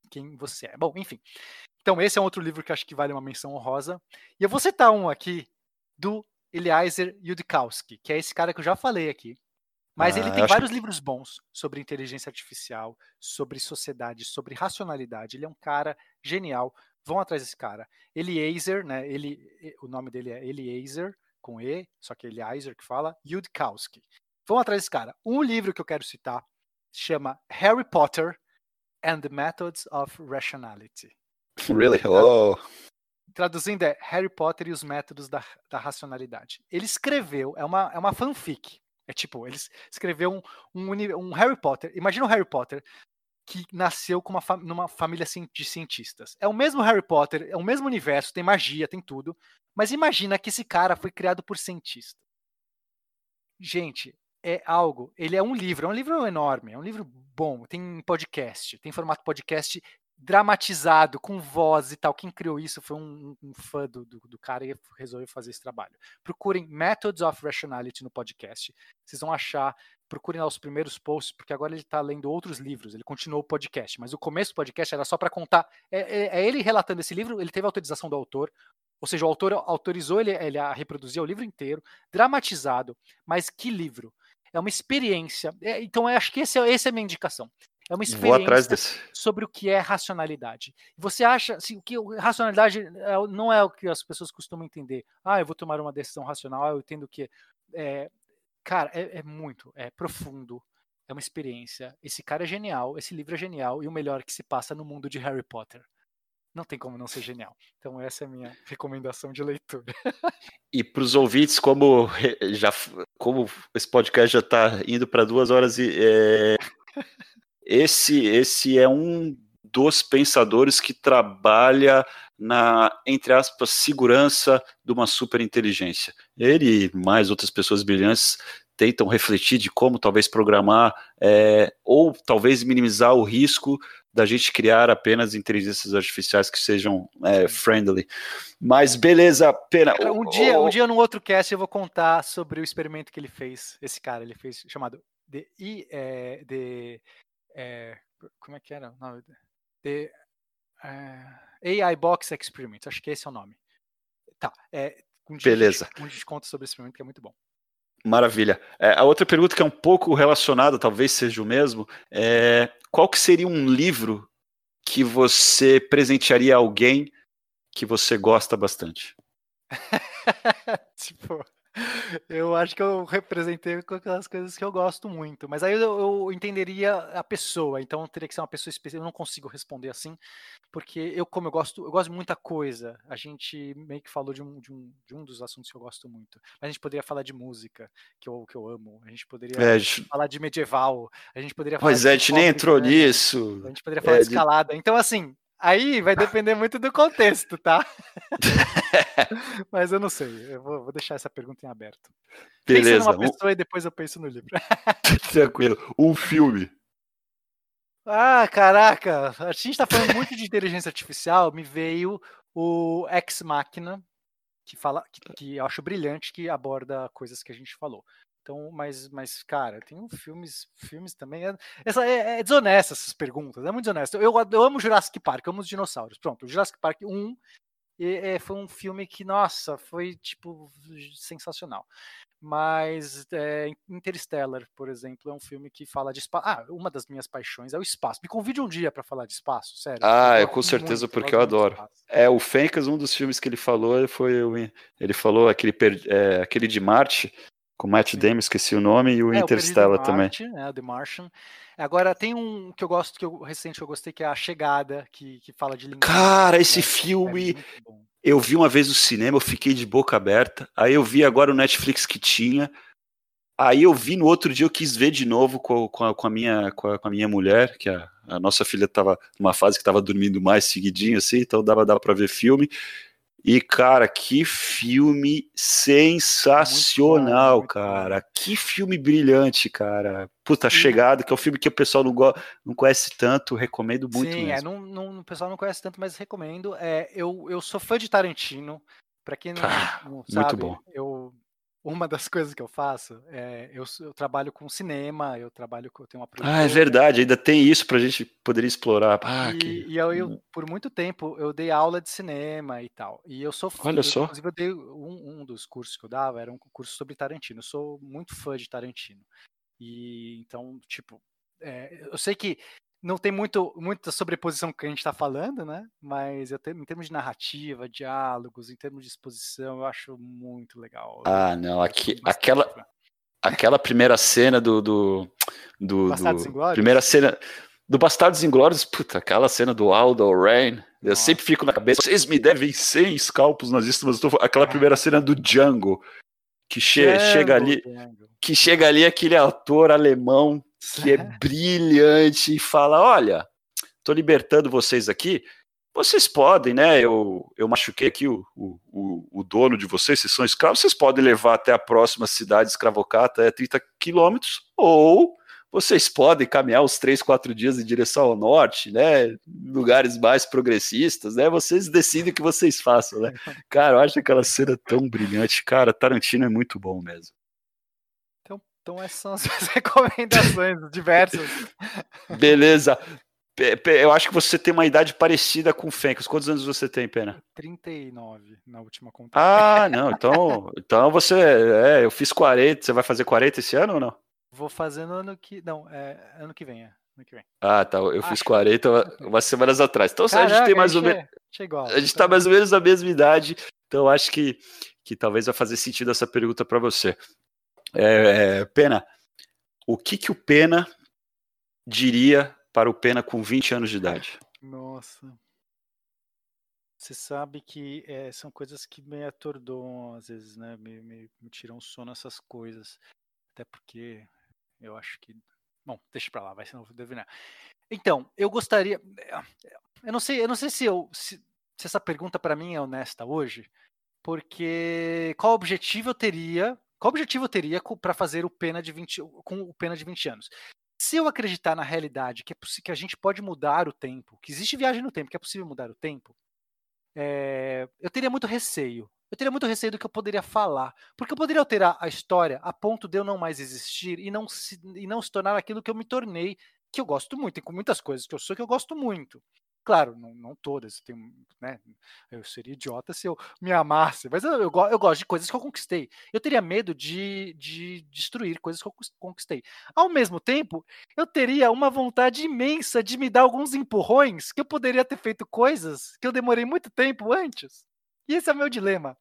quem você é. Bom, enfim. Então, esse é um outro livro que acho que vale uma menção honrosa. E eu vou citar um aqui do Eliezer Yudkowsky, que é esse cara que eu já falei aqui. Mas ah, ele tem vários que... livros bons sobre inteligência artificial, sobre sociedade, sobre racionalidade. Ele é um cara genial. Vão atrás desse cara. Eliezer, né? Ele, o nome dele é Eliezer, com E, só que Eliezer que fala, Yudkowsky. Vão atrás desse cara. Um livro que eu quero citar chama Harry Potter and the Methods of Rationality. Really? Oh traduzindo é Harry Potter e os métodos da, da racionalidade. Ele escreveu, é uma, é uma fanfic. É tipo, ele escreveu um, um, um Harry Potter. Imagina um Harry Potter que nasceu com uma numa família de cientistas. É o mesmo Harry Potter, é o mesmo universo, tem magia, tem tudo. Mas imagina que esse cara foi criado por cientistas. Gente, é algo. Ele é um livro, é um livro enorme, é um livro bom. Tem podcast, tem formato podcast dramatizado, com voz e tal. Quem criou isso foi um, um fã do, do, do, cara e resolveu fazer esse trabalho. Procurem Methods of Rationality no podcast. Vocês vão achar procurem lá os primeiros posts, porque agora ele está lendo outros livros, ele continuou o podcast, mas o começo do podcast era só para contar. É, é, é, ele relatando esse livro, ele teve autorização do autor, ou seja, o autor autorizou ele, ele a reproduzir o livro inteiro, dramatizado, mas que livro? É uma experiência. É, então, acho que esse, é, essa é a minha indicação. É uma experiência sobre o que é racionalidade. Você acha assim, que racionalidade é não é o que as pessoas costumam entender. Ah, eu vou tomar uma decisão racional, eu entendo que. É, cara, é, é muito, é profundo, é uma experiência. Esse cara é genial, esse livro é genial, e o melhor que se passa no mundo de Harry Potter não tem como não ser genial. Então essa é a minha recomendação de leitura. e para os ouvintes, como já como esse podcast já está indo para duas horas e é, esse esse é um dos pensadores que trabalha na entre aspas segurança de uma superinteligência. Ele e mais outras pessoas brilhantes tentam refletir de como talvez programar é, ou talvez minimizar o risco da gente criar apenas inteligências artificiais que sejam é, friendly. Mas beleza, pena. Um dia, um dia no outro cast eu vou contar sobre o experimento que ele fez. Esse cara, ele fez chamado de, é, de é, como é que era? Não, de, é, AI Box Experiment. Acho que esse é o nome. Tá. É, um beleza. Um desconto sobre esse experimento que é muito bom. Maravilha. É, a outra pergunta que é um pouco relacionada, talvez seja o mesmo, é qual que seria um livro que você presentearia a alguém que você gosta bastante? tipo, eu acho que eu representei com aquelas coisas que eu gosto muito. Mas aí eu, eu, entenderia a pessoa, então teria que ser uma pessoa específica. Eu não consigo responder assim, porque eu, como eu gosto, eu gosto de muita coisa. A gente meio que falou de um, de um, de um dos assuntos que eu gosto muito. Mas a gente poderia falar de música, que eu, que eu amo. A gente poderia é, falar de medieval. A gente poderia falar. Pois é, a gente nem entrou né? nisso. A gente poderia falar é, de escalada. Então, assim, Aí vai depender muito do contexto, tá? Mas eu não sei. Eu vou, vou, deixar essa pergunta em aberto. Beleza. Pensa numa pessoa um... e depois eu penso no livro. Tranquilo. Um filme. Ah, caraca. A gente tá falando muito de inteligência artificial. Me veio o Ex Machina, que fala que, que eu acho brilhante, que aborda coisas que a gente falou. Então, mas, mas cara, tem um filmes, filmes também. É, essa é, é desonesta essas perguntas, é muito desonesto. Eu, eu amo Jurassic Park, eu amo os dinossauros. Pronto, Jurassic Park 1 é, foi um filme que, nossa, foi tipo sensacional. Mas é, Interstellar, por exemplo, é um filme que fala de espaço. Ah, uma das minhas paixões é o espaço. Me convide um dia para falar de espaço, sério. Ah, eu com certeza, muito, porque eu adoro. É, o Fencas, um dos filmes que ele falou, foi ele falou aquele, é, aquele de Marte, com Matt Damon, esqueci o nome, e o é, Interstellar o também. Marte, é, The Martian. Agora tem um que eu gosto, que eu recente eu gostei, que é A Chegada, que, que fala de linguagem. Cara, esse né? filme. É eu vi uma vez no cinema, eu fiquei de boca aberta. Aí eu vi agora o Netflix que tinha. Aí eu vi no outro dia, eu quis ver de novo com, com, a, com a, minha, com a, com, a, minha mulher, que a, a nossa filha estava numa fase que estava dormindo mais seguidinho, assim, então dava, dava para ver filme. E, cara, que filme sensacional, bom, cara. Que filme brilhante, cara. Puta. Chegada, que é um filme que o pessoal não, não conhece tanto, recomendo muito Sim, é, não, não, o pessoal não conhece tanto, mas recomendo. É, eu, eu sou fã de Tarantino. Pra quem não, ah, não sabe, muito bom. eu uma das coisas que eu faço é eu, eu trabalho com cinema, eu trabalho com eu tenho uma Ah, é verdade, ainda tem isso para a gente poder explorar. Ah, e, que... e eu, eu, hum. por muito tempo eu dei aula de cinema e tal. E eu sou Olha só. Inclusive, eu dei um, um dos cursos que eu dava era um curso sobre Tarantino. Eu sou muito fã de Tarantino. E então, tipo, é, eu sei que não tem muito, muita sobreposição com que a gente está falando, né? Mas eu tenho, em termos de narrativa, diálogos, em termos de exposição, eu acho muito legal. Ah, não, aqui, aquela, aquela primeira cena do, do, do, do primeira cena do Bastardos Inglórios, puta, aquela cena do Aldo Rain, eu sempre fico na cabeça, vocês me devem 100 escalpos nazistas, mas tô, aquela primeira cena do Django, que che Django, chega ali, Django. que chega ali aquele ator alemão que é brilhante e fala: olha, tô libertando vocês aqui. Vocês podem, né? Eu, eu machuquei aqui o, o, o dono de vocês, vocês são escravos, vocês podem levar até a próxima cidade escravocata, é 30 quilômetros, ou vocês podem caminhar os três, quatro dias em direção ao norte, né? Lugares mais progressistas, né? Vocês decidem o que vocês façam, né? Cara, eu acho aquela cena tão brilhante. Cara, Tarantino é muito bom mesmo. Então essas são as recomendações diversas. Beleza. Eu acho que você tem uma idade parecida com o Fencas. Quantos anos você tem, Pena? 39 na última conta. Ah, não. Então, então você. É, eu fiz 40. Você vai fazer 40 esse ano ou não? Vou fazer no ano que. Não, é ano que vem. É. Ano que vem. Ah, tá. Eu acho. fiz 40 umas semanas atrás. Então Caraca, a gente tem mais ou menos. A gente tá mais ou menos na mesma idade. Então acho que, que talvez vai fazer sentido essa pergunta para você. É, é, Pena, o que, que o Pena diria para o Pena com 20 anos de idade? Nossa. Você sabe que é, são coisas que me atordoam às vezes, né? Me, me, me tiram sono essas coisas. Até porque eu acho que. Bom, deixa pra lá, vai ser não adivinhar. Então, eu gostaria. Eu não sei, eu não sei se, eu, se, se essa pergunta para mim é honesta hoje, porque qual objetivo eu teria qual objetivo eu teria para fazer o pena de 20, com o pena de 20 anos? Se eu acreditar na realidade que, é que a gente pode mudar o tempo, que existe viagem no tempo, que é possível mudar o tempo, é, eu teria muito receio. Eu teria muito receio do que eu poderia falar. Porque eu poderia alterar a história a ponto de eu não mais existir e não se, e não se tornar aquilo que eu me tornei, que eu gosto muito. Tem muitas coisas que eu sou que eu gosto muito. Claro, não, não todas. Tem, né, eu seria idiota se eu me amasse, mas eu, eu, eu, gosto de coisas que eu conquistei. Eu teria medo de, de destruir coisas que eu conquistei. Ao mesmo tempo, eu teria uma vontade imensa de me dar alguns empurrões que eu poderia ter feito coisas que eu demorei muito tempo antes. E esse é o meu dilema.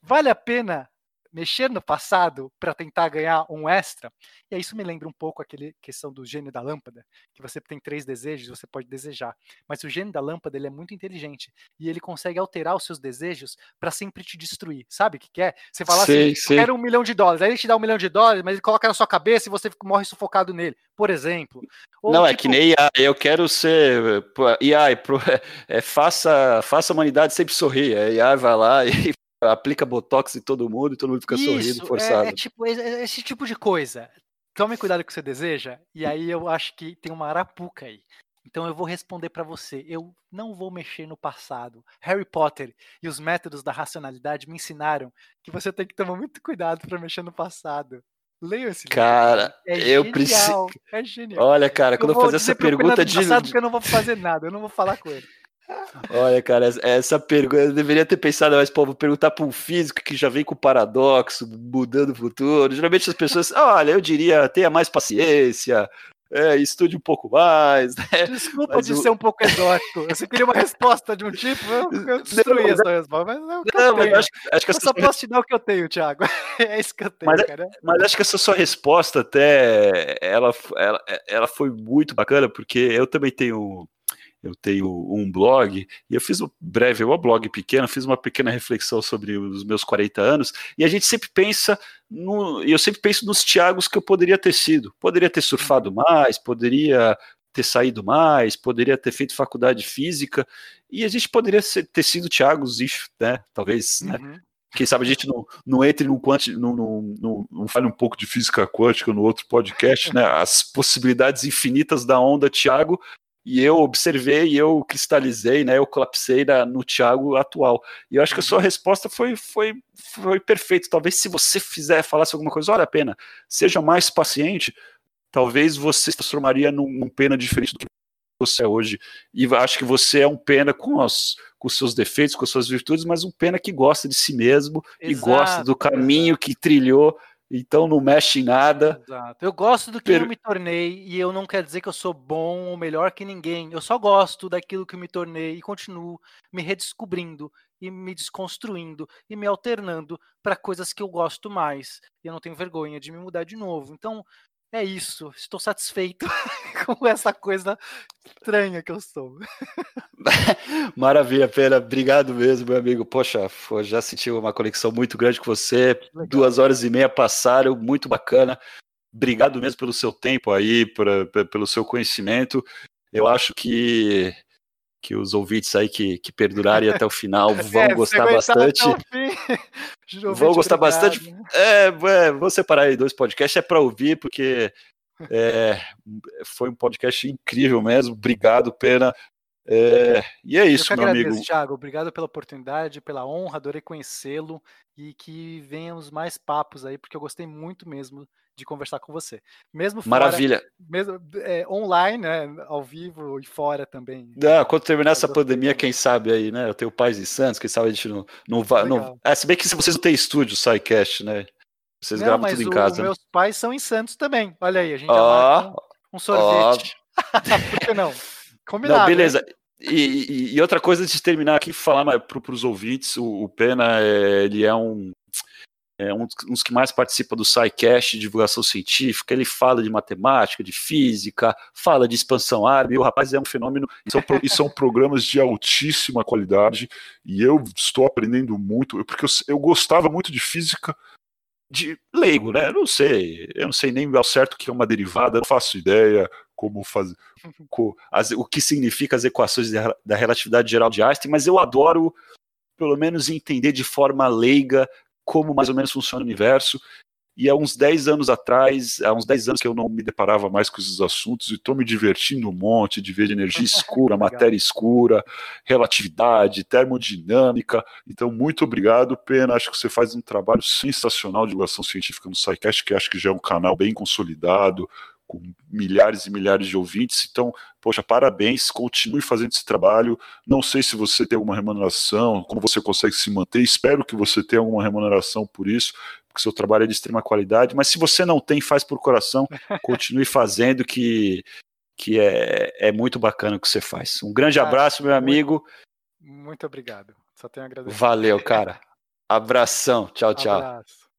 Vale a pena mexer no passado para tentar ganhar um extra. E isso me lembra um pouco aquele questão do gênio da lâmpada, que você tem três desejos, você pode desejar. Mas o gênio da lâmpada ele é muito inteligente e ele consegue alterar os seus desejos para sempre te destruir. Sabe o que quer? É? Você fala sei, assim, sei. eu quero um milhão de dólares, aí ele te dá um milhão de dólares, mas ele coloca na sua cabeça e você morre sufocado nele, por exemplo. Ou, Não, tipo... é que nem IA, eu quero ser IA, é, faça, faça a humanidade sempre sorrir. A IA vai lá e aplica botox em todo mundo e todo mundo fica Isso, sorrindo forçado. É, é tipo é, esse tipo de coisa. Tome cuidado com o que você deseja, e aí eu acho que tem uma arapuca aí. Então eu vou responder para você. Eu não vou mexer no passado. Harry Potter e os métodos da racionalidade me ensinaram que você tem que tomar muito cuidado para mexer no passado. Leia esse livro. Cara, é eu preciso. É genial. Olha, cara, quando eu, fazer essa pergunta de. Passado eu não vou fazer nada, eu não vou falar com ele. Olha, cara, essa pergunta eu deveria ter pensado mais, pô, vou perguntar para um físico que já vem com paradoxo, mudando o futuro. Geralmente as pessoas, olha, eu diria, tenha mais paciência, é, estude um pouco mais. Né? Desculpa mas de ser um pouco exótico. Eu só queria uma resposta de um tipo, eu, destruí não, essa resposta. Mas não, não mas acho, acho que eu só posso te dar o que eu tenho, Thiago. É isso que eu tenho, mas, cara. Mas acho que essa sua resposta até ela, ela, ela foi muito bacana, porque eu também tenho eu tenho um blog, e eu fiz um breve, um blog pequeno, fiz uma pequena reflexão sobre os meus 40 anos, e a gente sempre pensa, no, eu sempre penso nos Tiagos que eu poderia ter sido. Poderia ter surfado mais, poderia ter saído mais, poderia ter feito faculdade de física, e a gente poderia ser, ter sido Tiagos, né? Talvez, né? uhum. né? Quem sabe a gente não, não entre num quanti, não, não fale um pouco de física quântica no outro podcast, né? As possibilidades infinitas da onda Tiago e eu observei e eu cristalizei, né? Eu colapsei na, no Thiago atual. E eu acho que a sua uhum. resposta foi, foi, foi perfeita. Talvez se você fizer, falasse alguma coisa, olha a pena, seja mais paciente, talvez você se transformaria num, num pena diferente do que você é hoje. E acho que você é um pena com os, com seus defeitos, com as suas virtudes, mas um pena que gosta de si mesmo Exato, e gosta do caminho que trilhou então não mexe em nada. Exato. Eu gosto do que per... eu me tornei e eu não quero dizer que eu sou bom ou melhor que ninguém. Eu só gosto daquilo que eu me tornei e continuo me redescobrindo e me desconstruindo e me alternando para coisas que eu gosto mais. E eu não tenho vergonha de me mudar de novo. Então, é isso. Estou satisfeito com essa coisa estranha que eu sou. Maravilha, Pena. Obrigado mesmo, meu amigo. Poxa, já senti uma conexão muito grande com você. Legal. Duas horas e meia passaram, muito bacana. Obrigado mesmo pelo seu tempo aí, pra, pelo seu conhecimento. Eu acho que que os ouvintes aí que, que perdurarem até o final vão é, gostar bastante. vão gostar obrigado. bastante. É, é, vou separar aí dois podcasts, é para ouvir, porque é, foi um podcast incrível mesmo. Obrigado, Pena. É, e é isso, meu agradeço, amigo. Thiago. Obrigado pela oportunidade, pela honra, adorei conhecê-lo e que venham os mais papos aí, porque eu gostei muito mesmo de conversar com você. Mesmo fora, Maravilha. Mesmo é, online, né, ao vivo e fora também. Não, quando terminar essa pandemia, quem sabe aí, né? Eu tenho pais em Santos, quem sabe a gente não, não vai. Não... É, se bem que se vocês não têm estúdio, SciCast, né? Vocês não, gravam tudo em casa. Né? Meus pais são em Santos também. Olha aí, a gente oh, um, um sorvete. Por que não? Combinado. Não, beleza. Né? E, e, e, outra coisa de terminar aqui, falar para os ouvintes, o, o Pena, é, ele é um, é um dos que mais participa do SciCast, divulgação científica, ele fala de matemática, de física, fala de expansão árabe, o rapaz é um fenômeno, são, e são programas de altíssima qualidade, e eu estou aprendendo muito, porque eu, eu gostava muito de física, de leigo, né? Eu não sei, eu não sei nem ao certo o que é uma derivada, não faço ideia como fazer, o que significa as equações da relatividade geral de Einstein, mas eu adoro, pelo menos, entender de forma leiga como mais ou menos funciona o universo. E há uns 10 anos atrás, há uns 10 anos que eu não me deparava mais com esses assuntos e estou me divertindo um monte de ver de energia escura, matéria escura, relatividade, termodinâmica. Então, muito obrigado, Pena. Acho que você faz um trabalho sensacional de divulgação científica no SciCast, que acho que já é um canal bem consolidado, com milhares e milhares de ouvintes. Então, poxa, parabéns, continue fazendo esse trabalho. Não sei se você tem alguma remuneração, como você consegue se manter. Espero que você tenha alguma remuneração por isso, porque seu trabalho é de extrema qualidade. Mas se você não tem, faz por coração, continue fazendo, que, que é, é muito bacana o que você faz. Um grande abraço, meu amigo. Muito, muito obrigado. Só tenho a agradecer. Valeu, cara. Abração. Tchau, tchau. Abraço.